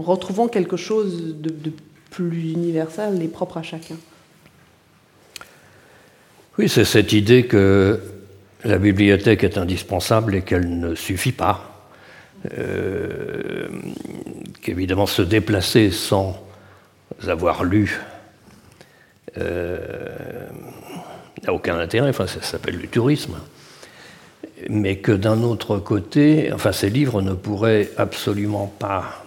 retrouvant quelque chose de, plus universel et propre à chacun. Oui, c'est cette idée que la bibliothèque est indispensable et qu'elle ne suffit pas. Euh, qu'évidemment se déplacer sans avoir lu euh, n'a aucun intérêt, enfin ça s'appelle du tourisme mais que d'un autre côté, enfin ces livres ne pourraient absolument pas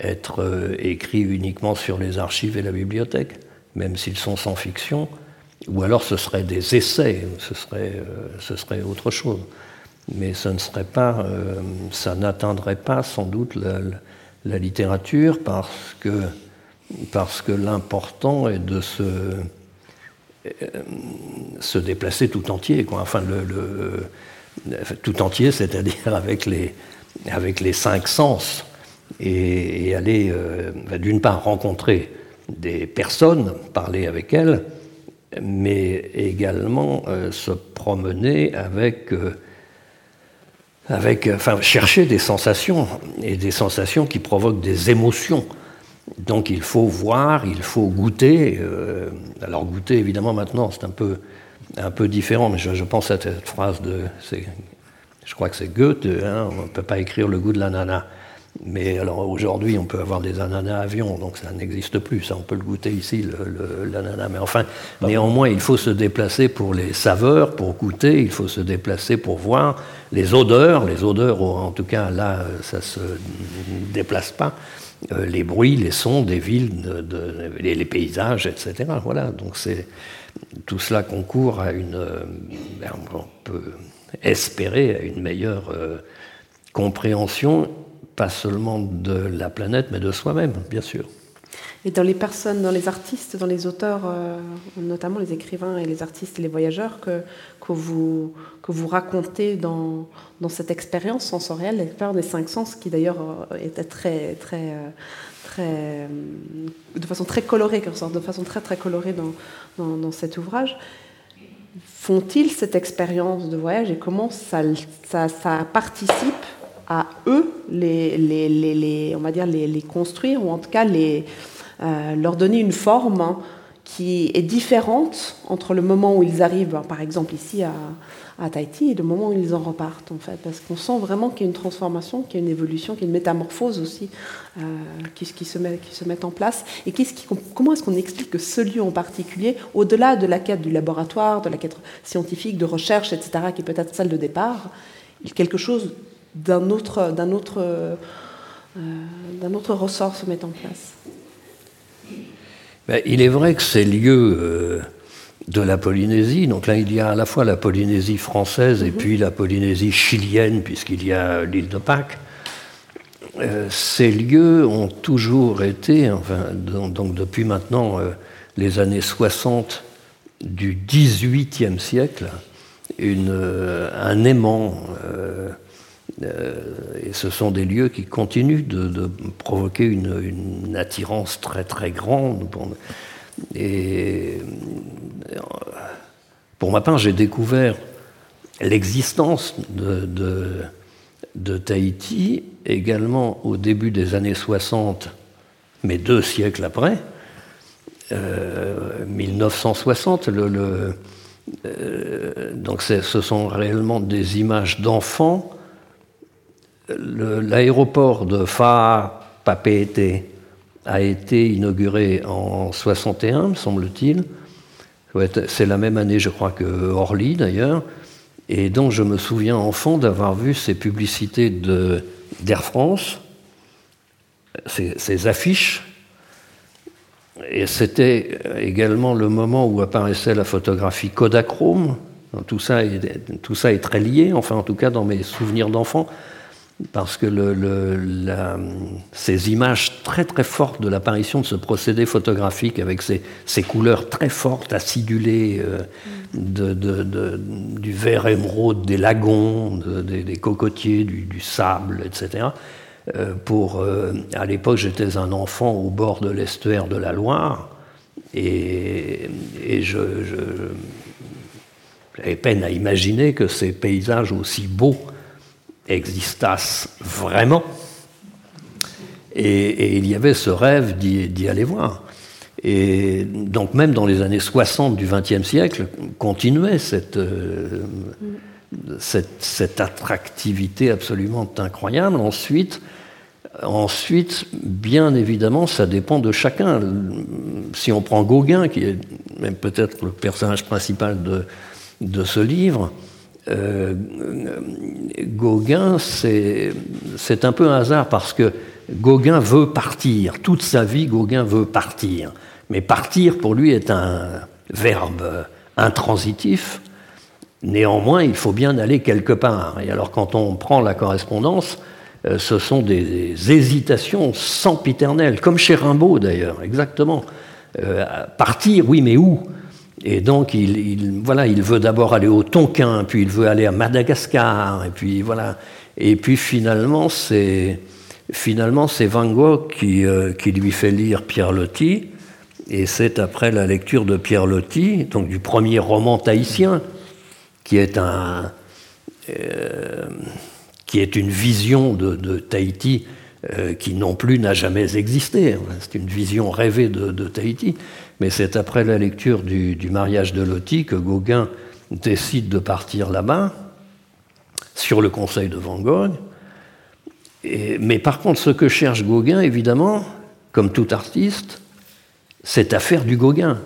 être euh, écrits uniquement sur les archives et la bibliothèque, même s'ils sont sans fiction, ou alors ce seraient des essais, ce serait, euh, autre chose. Mais ce ne serait pas, euh, ça n'atteindrait pas sans doute la, la, littérature parce que, parce que l'important est de se se déplacer tout entier, quoi. enfin tout entier, c'est-à-dire avec les, avec les cinq sens, et, aller d'une part rencontrer des personnes, parler avec elles, mais également se promener avec avec, enfin, chercher des sensations, et des sensations qui provoquent des émotions. Donc il faut voir, il faut goûter. Euh, alors goûter, évidemment, maintenant, c'est un peu, un peu différent, mais je, pense à cette phrase de... Je crois que c'est Goethe, hein, on ne peut pas écrire le goût de l'ananas. Mais alors aujourd'hui, on peut avoir des ananas avions, donc ça n'existe plus. Ça, on peut le goûter ici, l'ananas. Mais enfin, néanmoins, il faut se déplacer pour les saveurs, pour goûter. Il faut se déplacer pour voir les odeurs. Les odeurs, en tout cas, là, ça se déplace pas. Euh, les bruits, les sons des villes, les, paysages, etc. Voilà. Donc c'est tout cela concourt à une, euh, on peut espérer à une meilleure euh, compréhension pas seulement de la planète, mais de soi-même, bien sûr. Et dans les personnes, dans les artistes, dans les auteurs, euh, notamment les écrivains et les artistes et les voyageurs que, que, vous, que vous racontez dans, dans cette expérience sensorielle, l'expérience des cinq sens, qui d'ailleurs euh, était très, très, euh, très, de façon très colorée, de façon très très colorée dans, dans, cet ouvrage, font-ils cette expérience de voyage et comment ça, ça participe à eux les, les, on va dire les, construire ou en tout cas les, euh, leur donner une forme hein, qui est différente entre le moment où ils arrivent, par exemple ici à, Tahiti, et le moment où ils en repartent en fait, parce qu'on sent vraiment qu'il y a une transformation, qu'il y a une évolution, qu'il y a une métamorphose aussi euh, qui, qui, se met, qui se met en place. Et qui, comment est-ce qu'on explique que ce lieu en particulier, au-delà de la quête du laboratoire, de la quête scientifique, de recherche, etc., qui peut être celle de départ, quelque chose d'un autre, d'un autre, euh, d'un autre ressort se met en place. Ben, il est vrai que ces lieux euh, de la Polynésie, donc là il y a à la fois la Polynésie française et mhm. puis la Polynésie chilienne, puisqu'il y a l'île de Pâques, euh, ces lieux ont toujours été, enfin, donc, depuis maintenant les années 60 du XVIIIe siècle, une, un aimant euh, et ce sont des lieux qui continuent de, provoquer une, attirance très très grande. Et euh, pour ma part, j'ai découvert l'existence de, Tahiti également au début des années 60, mais deux siècles après. 1960, euh, donc ce sont réellement des images d'enfants L'aéroport de Papeete a été inauguré en 61, me semble-t-il. C'est la même année, je crois, que Orly, d'ailleurs. Et donc, je me souviens enfant d'avoir vu ces publicités d'Air France, ces, affiches. Et c'était également le moment où apparaissait la photographie Kodachrome. Tout ça est très lié, enfin, en tout cas, dans mes souvenirs d'enfant parce que ces images très très fortes de l'apparition de ce procédé photographique avec ces, couleurs très fortes, acidulées, euh, du vert émeraude des lagons, des, cocotiers, du, sable, etc. Euh, pour, euh, à l'époque, j'étais un enfant au bord de l'estuaire de la Loire et, j'avais peine à imaginer que ces paysages aussi beaux existassent vraiment. Et, il y avait ce rêve d'y aller voir. Et donc même dans les années 60 du XXe siècle, continuait cette, euh, cette, cette, attractivité absolument incroyable. Ensuite, ensuite, bien évidemment, ça dépend de chacun. Si on prend Gauguin, qui est peut-être le personnage principal de, de ce livre, euh, Gauguin, c'est un peu un hasard parce que Gauguin veut partir. Toute sa vie, Gauguin veut partir. Mais partir, pour lui, est un verbe intransitif. Néanmoins, il faut bien aller quelque part. Et alors, quand on prend la correspondance, euh, ce sont des hésitations sempiternelles, comme chez Rimbaud d'ailleurs, exactement. Euh, partir, oui, mais où? Et donc, il, voilà, il veut d'abord aller au Tonkin, puis il veut aller à Madagascar, et puis voilà. Et puis finalement, c'est finalement c'est Van Gogh qui, euh, qui, lui fait lire Pierre Loti, et c'est après la lecture de Pierre Loti, donc du premier roman tahitien, qui est un euh, qui est une vision de, de Tahiti euh, qui non plus n'a jamais existé. C'est une vision rêvée de, Tahiti. Mais c'est après la lecture du, mariage de Loti que Gauguin décide de partir là-bas, sur le conseil de Van Gogh. mais par contre, ce que cherche Gauguin, évidemment, comme tout artiste, c'est à faire du Gauguin.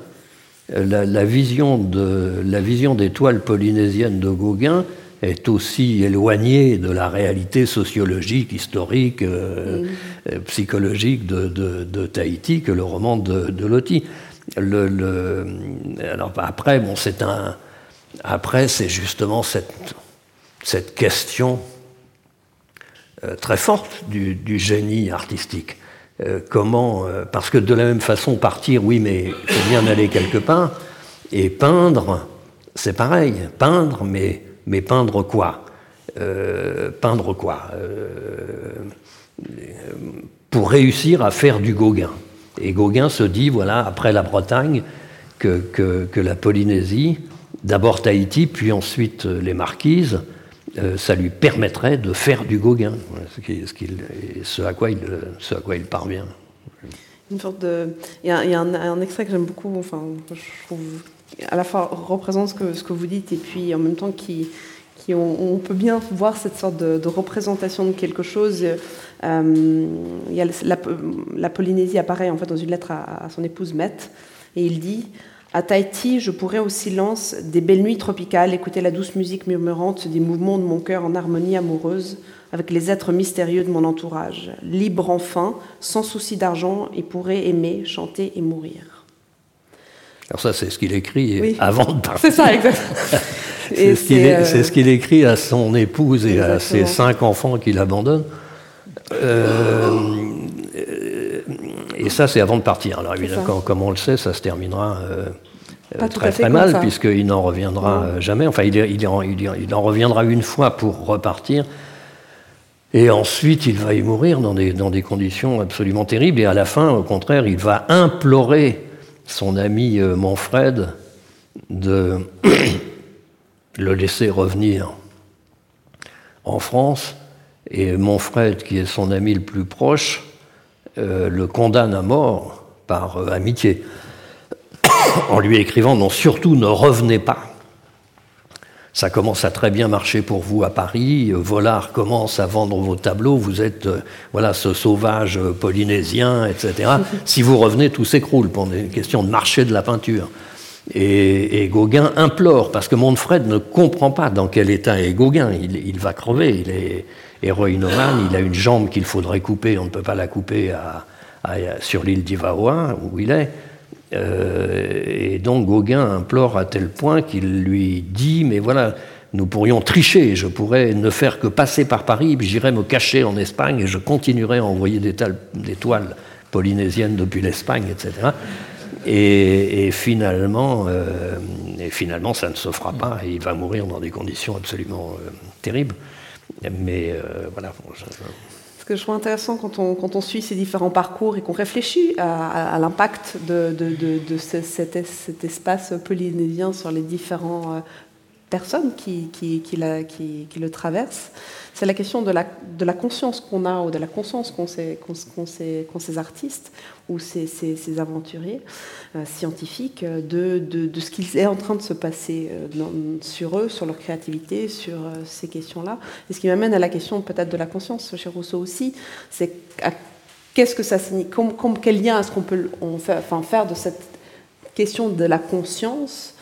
La, la, vision de, la vision des toiles polynésiennes de Gauguin, est aussi éloigné de la réalité sociologique, historique, euh, euh, psychologique de, Tahiti que le roman de, Loti. Alors après, bon, c'est. Après, c'est justement cette, question euh, très forte du, génie artistique. comment, parce que de la même façon, partir, oui, mais faut bien aller quelque part, et peindre, c'est pareil. Peindre, mais mais peindre quoi? Euh, Peindre quoi? Euh, Pour réussir à faire du Gauguin. Et Gauguin se dit, voilà, après la Bretagne, que, que, la Polynésie, d'abord Tahiti, puis ensuite les Marquises, euh, ça lui permettrait de faire du Gauguin, ce, à quoi il, ce à quoi il parvient. Une sorte de... Il y a, un, extrait que j'aime beaucoup, enfin, je trouve à la fois représente ce que, ce que vous dites et puis en même temps qui, qui on, peut bien voir cette sorte de, représentation de quelque chose. Euh, il y a la, Polynésie apparaît en fait dans une lettre à, son épouse Met et il dit à Tahiti, je pourrais au silence des belles nuits tropicales écouter la douce musique murmurante des mouvements de mon cœur en harmonie amoureuse avec les êtres mystérieux de mon entourage, libre enfin, sans souci d'argent, et pourrait aimer, chanter et mourir. Alors ça, c'est ce qu'il écrit avant de partir. C'est ça, exactement. c'est ce qu'il écrit à son épouse et à ses cinq enfants qu'il abandonne. Euh, et ça, c'est avant de partir. Alors évidemment, comme on le sait, ça se terminera euh, très très mal, puisqu'il n'en reviendra jamais. Enfin, il, il, en, il, en, reviendra une fois pour repartir. Et ensuite, il va y mourir dans des, dans des conditions absolument terribles. Et à la fin, au contraire, il va implorer son ami euh, Manfred de le laisser revenir en France. Et Manfred, qui est son ami le plus proche, euh, le condamne à mort par euh, amitié, en lui écrivant non, surtout ne revenez pas. Ça commence à très bien marcher pour vous à Paris. Volard commence à vendre vos tableaux. Vous êtes euh, voilà ce sauvage polynésien, etc. si vous revenez, tout s'écroule pour des questions de marché de la peinture. Et, Gauguin implore, parce que Montfred ne comprend pas dans quel état est Gauguin. Il, va crever, il est héroïnomane, il a une jambe qu'il faudrait couper, on ne peut pas la couper sur l'île d'Ivaoa, où il est. Euh, et donc Gauguin implore à tel point qu'il lui dit, mais voilà, nous pourrions tricher, je pourrais ne faire que passer par Paris, j'irai me cacher en Espagne et je continuerai à envoyer des, toiles polynésiennes depuis l'Espagne, etc. Et, finalement, euh, finalement, ça ne se pas. Et il va mourir dans des conditions absolument euh, terribles. Mais voilà. Que je trouve intéressant quand on, suit ces différents parcours et qu'on réfléchit à, l'impact de, cet, espace polynésien sur les différents euh, personnes qui, le traversent, c'est la question de la, conscience qu'on a ou de la conscience qu'ont ces, artistes ou ces, aventuriers euh, scientifiques de, de, ce qu'il est en train de se passer euh, sur eux, sur leur créativité, sur euh, ces questions-là. Et ce qui m'amène à la question peut-être de la conscience chez Rousseau aussi, c'est qu'est-ce que ça signifie, quel lien est-ce qu'on peut on faire de cette question de la conscience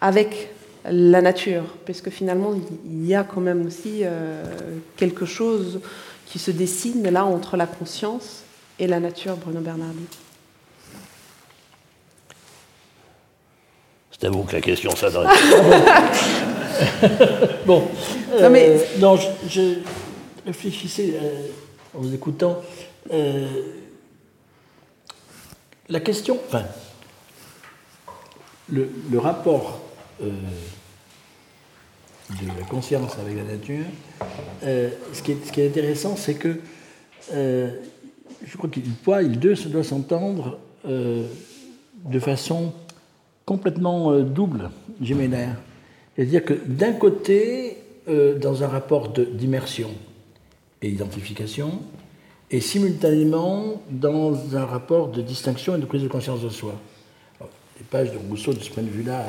avec la nature, puisque finalement, il y a quand même aussi euh, quelque chose qui se dessine là entre la conscience et la nature, Bruno Bernardi. C'est à vous que la question s'adresse. bon, non, mais... Euh, non, je, réfléchissais euh, en vous écoutant. la question, enfin, le, rapport de la conscience avec la nature, ce, qui est, intéressant, c'est que je crois qu'il il deux doit s'entendre de façon complètement double, géménaire. C'est-à-dire que d'un côté, dans un rapport d'immersion et d'identification, et simultanément dans un rapport de distinction et de prise de conscience de soi. les pages de Rousseau, de ce point de vue-là,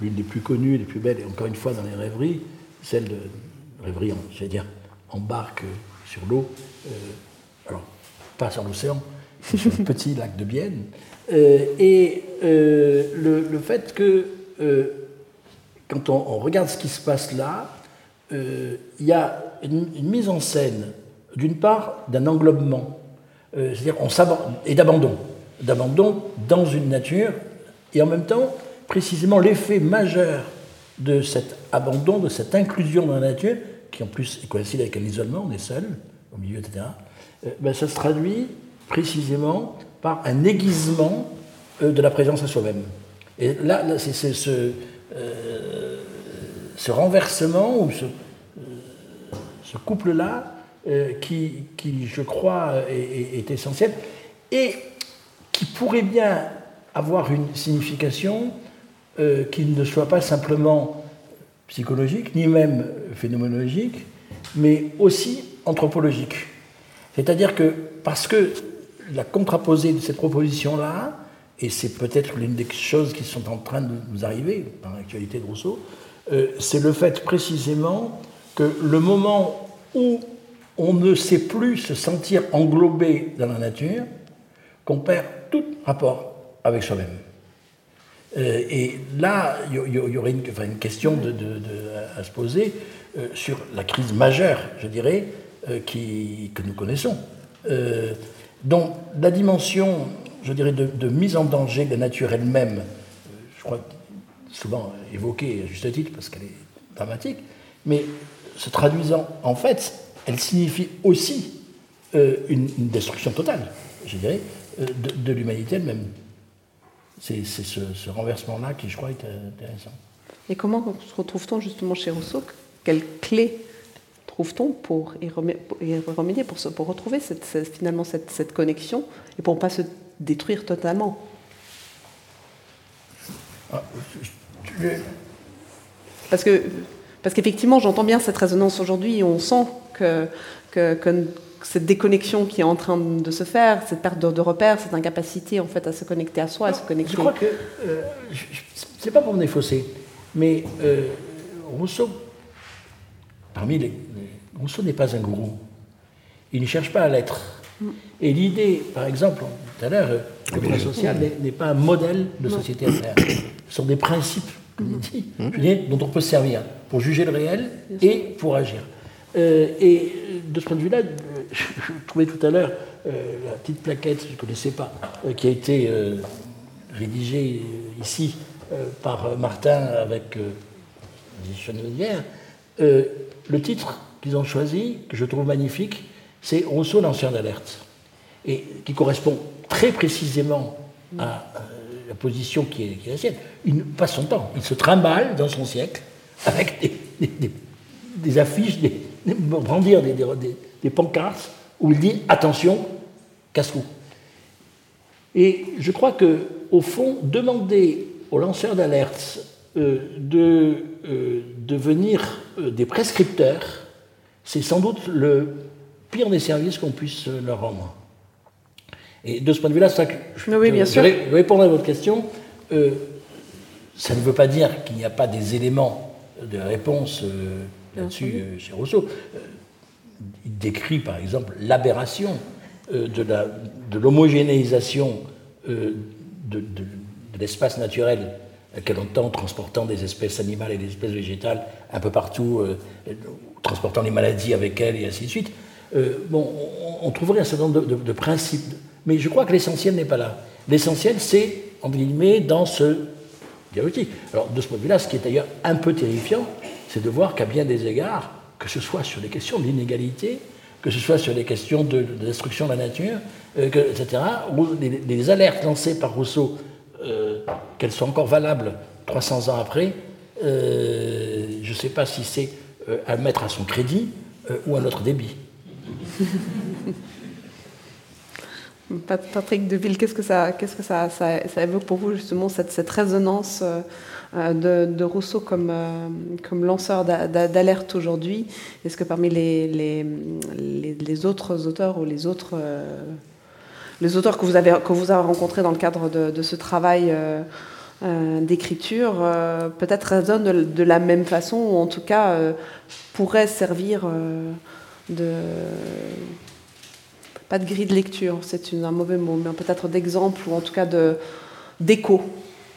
l'une des plus connues, les plus belles, et encore une fois dans les rêveries, celle de rêverie, j'allais dire, en barque sur l'eau, euh, alors pas sur l'océan, sur un petit lac de Bienne, euh, et euh, le, fait que quand on, regarde ce qui se passe là, il y a une mise en scène d'une part, d'un englobement, euh, c'est-à-dire et d'abandon, d'abandon dans une nature, et en même temps, précisément l'effet majeur de cet abandon, de cette inclusion dans la nature, qui en plus coïncide avec un isolement, on est seul, au milieu, etc., euh, ben, ça se traduit précisément par un aiguisement euh, de la présence à soi-même. Et là, c'est ce, ce, renversement ou ce, couple-là euh, qui, je crois, est, essentiel et qui pourrait bien avoir une signification euh, qui ne soit pas simplement psychologique, ni même phénoménologique, mais aussi anthropologique. C'est-à-dire que, parce que la contraposée de cette proposition-là, et c'est peut-être l'une des choses qui sont en train de nous arriver dans l'actualité de Rousseau, euh, c'est le fait précisément que le moment où on ne sait plus se sentir englobé dans la nature, qu'on perd tout rapport avec soi-même. Euh, et là, il y, aurait une, question à se poser euh, sur la crise majeure, je dirais, euh, que nous connaissons. donc la dimension, je dirais, de, mise en danger de la nature elle-même, je crois souvent évoquée à juste titre parce qu'elle est dramatique, mais se traduisant en fait elle signifie aussi euh, une, destruction totale, je dirais, euh, de, l'humanité elle-même. C'est ce, renversement-là qui, je crois, est intéressant. Et comment se retrouve-t-on justement chez Rousseau? Quelle clé trouve-t-on pour y remédier, pour, pour retrouver cette, finalement cette, connexion et pour ne pas se détruire totalement? Ah, Parce que parce qu'effectivement, j'entends bien cette résonance aujourd'hui et on sent que, cette déconnexion qui est en train de se faire, cette perte de, repères, cette incapacité en fait à se connecter à soi, à se connecter. Je crois que euh, c'est pas pour me défausser, mais euh, Rousseau, parmi les, Rousseau n'est pas un gourou. Il ne cherche pas à l'être. Mm. Et l'idée, par exemple, tout à l'heure, euh, le plan social n'est pas un modèle de société à faire. Ce sont des principes, mm. dont on peut se servir pour juger le réel et pour agir. Euh, et de ce point de vue-là, euh, je, trouvais tout à l'heure euh, la petite plaquette, je ne connaissais pas, qui a été rédigée ici par Martin avec Chenelière. le titre qu'ils ont choisi, que je trouve magnifique, c'est Rousseau, l'ancien d'alerte, et qui correspond très précisément à la position qui est, la sienne. Il passe son temps, il se trimballe dans son siècle avec des affiches, des, brandir des, pancartes où il dit attention, casse-cou. Et je crois que, au fond, demander aux lanceurs d'alerte euh, de euh, devenir euh, des prescripteurs, c'est sans doute le pire des services qu'on puisse leur rendre. Et de ce point de vue-là, ça je, oui, bien sûr. répondre à votre question. ça ne veut pas dire qu'il n'y a pas des éléments de réponse là-dessus euh, chez Rousseau. Euh, il décrit par exemple l'aberration euh, de l'homogénéisation de, de, l'espace naturel qu'elle entend transportant des espèces animales et des espèces végétales un peu partout, transportant les maladies avec elle et ainsi de suite. bon, on, trouverait un certain nombre de, principes, mais je crois que l'essentiel n'est pas là. L'essentiel, c'est, entre guillemets, dans ce dialogue. Alors, de ce point de vue-là, ce qui est d'ailleurs un peu terrifiant, c'est de voir qu'à bien des égards, que ce soit sur les questions de l'inégalité, que ce soit sur les questions de, destruction de la nature, euh, etc., les, alertes lancées par Rousseau euh, qu'elles sont encore valables 300 ans après, euh, je ne sais pas si c'est euh, à mettre à son crédit ou à notre débit. Patrick Deville, qu'est-ce que, ça, qu'est-ce que ça, évoque pour vous justement cette, résonance de, Rousseau comme, lanceur d'alerte aujourd'hui? Est-ce que parmi les, autres auteurs ou les autres les auteurs que vous avez, rencontrés dans le cadre de, ce travail euh, euh, d'écriture euh, peut-être résonnent de, la même façon, ou en tout cas pourraient servir de... pas de grille de lecture, c'est un mauvais mot, mais peut-être d'exemple, ou en tout cas d'écho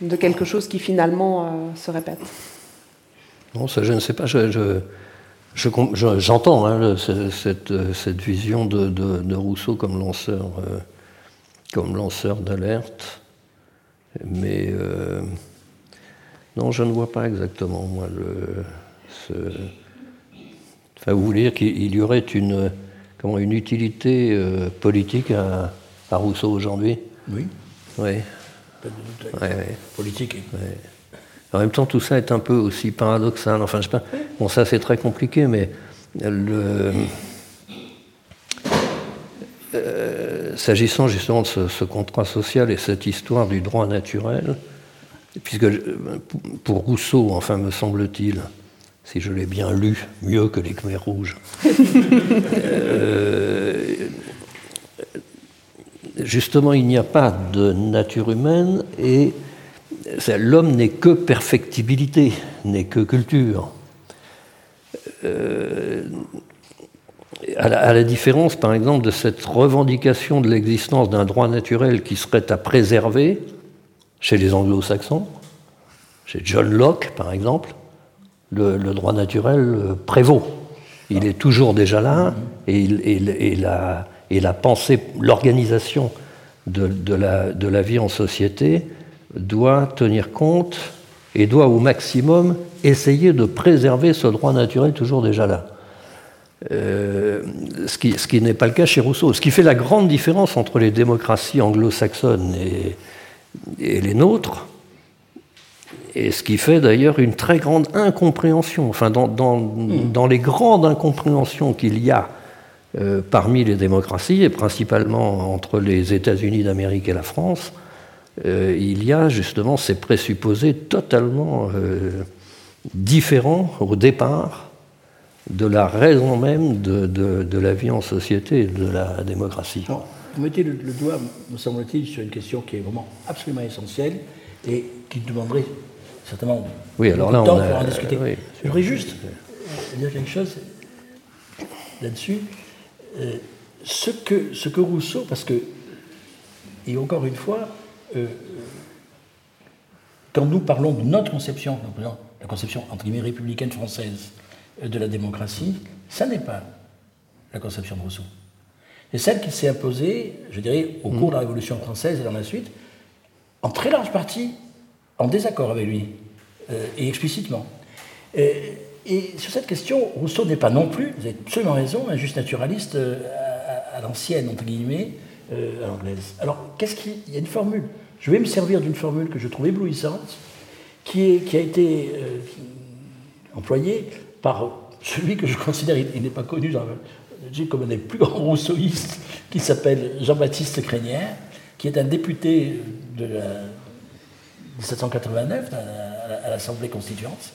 de, quelque chose qui finalement se répète. Non, je ne sais pas, je... J'entends cette, vision de, de, Rousseau comme lanceur comme lanceur d'alerte. Mais euh, non, je ne vois pas exactement, moi, le, ce... Enfin, vous voulez dire qu'il y aurait une, comment, une utilité euh, politique à, Rousseau aujourd'hui? Oui. Oui. Politique. En même temps, tout ça est un peu aussi paradoxal. Enfin, je sais pas. Bon, ça, c'est très compliqué, mais le. Euh, s'agissant justement de ce, contrat social et cette histoire du droit naturel, puisque euh, pour Rousseau, enfin me semble-t-il, si je l'ai bien lu, mieux que les Khmers rouges, euh, justement il n'y a pas de nature humaine et l'homme n'est que perfectibilité, n'est que culture à la, différence, par exemple, de cette revendication de l'existence d'un droit naturel qui serait à préserver chez les anglo-saxons, chez John Locke, par exemple, le, droit naturel euh, prévaut. Il est toujours déjà là, et, la, pensée, l'organisation de, la, de la vie en société doit tenir compte et doit au maximum essayer de préserver ce droit naturel toujours déjà là. Euh, ce qui, ce qui n'est pas le cas chez Rousseau. Ce qui fait la grande différence entre les démocraties anglo-saxonnes et, et, les nôtres, et ce qui fait d'ailleurs une très grande incompréhension, enfin dans, dans, hmm. dans les grandes incompréhensions qu'il y a euh, parmi les démocraties, et principalement entre les États-Unis d'Amérique et la France, euh, il y a justement ces présupposés totalement différents au départ de la raison même de, la vie en société et de la démocratie. vous mettez le, doigt, me semble-t-il, sur une question qui est vraiment absolument essentielle et qui demanderait certainement oui, alors là, temps on pour en discuter. Je voudrais juste dire quelque chose là-dessus. Euh, ce, que, ce que Rousseau, parce que, et encore une fois, euh, quand nous parlons de notre conception, la conception entre guillemets républicaine française, de la démocratie, ça n'est pas la conception de Rousseau. C'est celle qui s'est imposée, je dirais, au cours de la Révolution française et dans la suite, en très large partie en désaccord avec lui, euh, et explicitement. Et, sur cette question, Rousseau n'est pas non plus, vous avez absolument raison, un juste naturaliste euh, à, l'ancienne, entre guillemets, euh, à l'anglaise. Alors, qu'est-ce qu'il y a une formule Je vais me servir d'une formule que je trouve éblouissante, qui a été employée par celui que je considère, il, n'est pas connu comme un des plus grands rousseauistes, qui s'appelle Jean-Baptiste Crénière, qui est un député de 1789 à l'Assemblée constituante.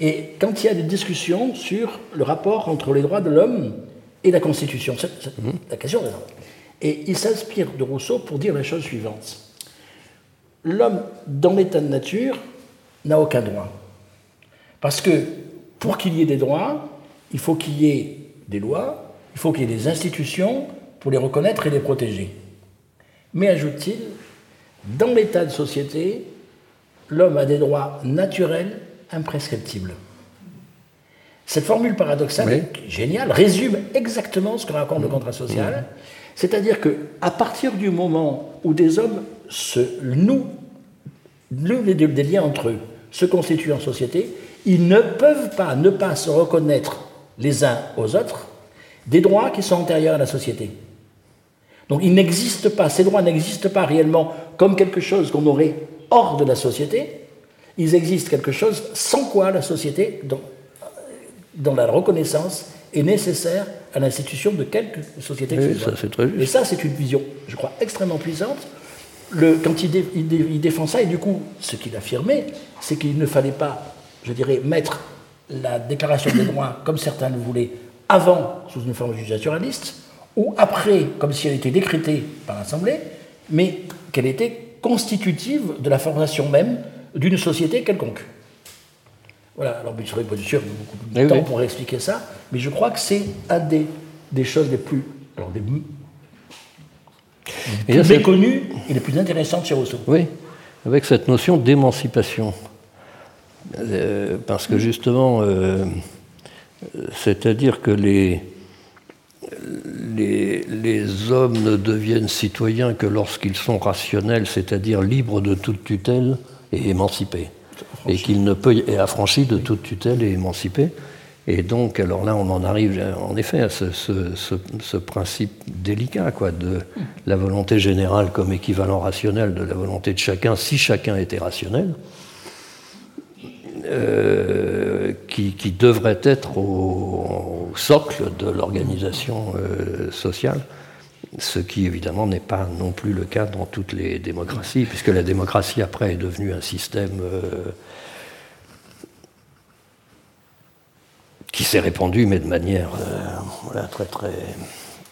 Et quand il y a des discussions sur le rapport entre les droits de l'homme et la Constitution, c'est la question Et il s'inspire de Rousseau pour dire la chose suivante. L'homme, dans l'état de nature, n'a aucun droit. Parce que pour qu'il y ait des droits, il faut qu'il y ait des lois, il faut qu'il y ait des institutions pour les reconnaître et les protéger. Mais, ajoute-t-il, dans l'état de société, l'homme a des droits naturels imprescriptibles. Cette formule paradoxale, géniale, résume exactement ce que raconte le contrat social. C'est-à-dire que à partir du moment où des hommes se nouent, des liens entre eux, se constituent en société, ils ne peuvent pas ne pas se reconnaître les uns aux autres des droits qui sont antérieurs à la société. Donc il n'existe pas, ces droits n'existent pas réellement comme quelque chose qu'on aurait hors de la société, ils existent quelque chose sans quoi la société, dans, dans la reconnaissance, est nécessaire à l'institution de quelque société que ce soit. Et ça, c'est une vision, je crois, extrêmement puissante. Le, quand il, il, défend ça, et du coup, ce qu'il affirmait, c'est qu'il ne fallait pas, je dirais, mettre la déclaration des droits, comme certains le voulaient, avant, sous une forme naturaliste, ou après, comme si elle était décrétée par l'Assemblée, mais qu'elle était constitutive de la formation même d'une société quelconque. Voilà, alors il serait pas sûr beaucoup de eh temps pour expliquer ça, mais je crois que c'est une des, des, choses les plus, alors des, plus méconnues et les plus intéressantes chez Rousseau. Oui, avec cette notion d'émancipation. Euh, parce que justement, euh, c'est-à-dire que les, les, hommes ne deviennent citoyens que lorsqu'ils sont rationnels, c'est-à-dire libres de toute tutelle et émancipés. Et qu'il ne peut être affranchi de toute tutelle et émancipé. Et donc, alors là, on en arrive en effet à ce, ce, principe délicat, quoi, de la volonté générale comme équivalent rationnel de la volonté de chacun, si chacun était rationnel. Euh, qui, devrait être au, socle de l'organisation euh, sociale, ce qui évidemment n'est pas non plus le cas dans toutes les démocraties, puisque la démocratie après est devenue un système euh, qui s'est répandu, mais de manière très très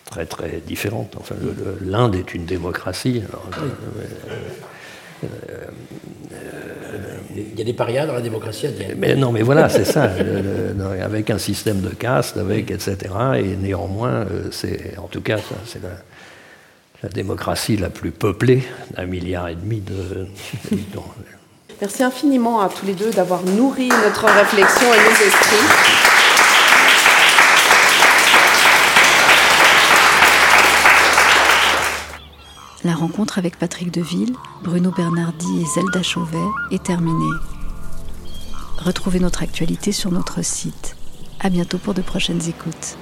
très très différente. Enfin, l'Inde est une démocratie. Il y a des parias dans la démocratie indienne. Mais non, mais voilà, c'est ça, avec un système de caste, avec etc. Et néanmoins, euh, c'est en tout cas, c'est la, démocratie la plus peuplée, d'un milliard et demi d'habitants. Merci infiniment à tous les deux d'avoir nourri notre réflexion et nos esprits. La rencontre avec Patrick Deville, Bruno Bernardi et Zelda Chauvet est terminée. Retrouvez notre actualité sur notre site. À bientôt pour de prochaines écoutes.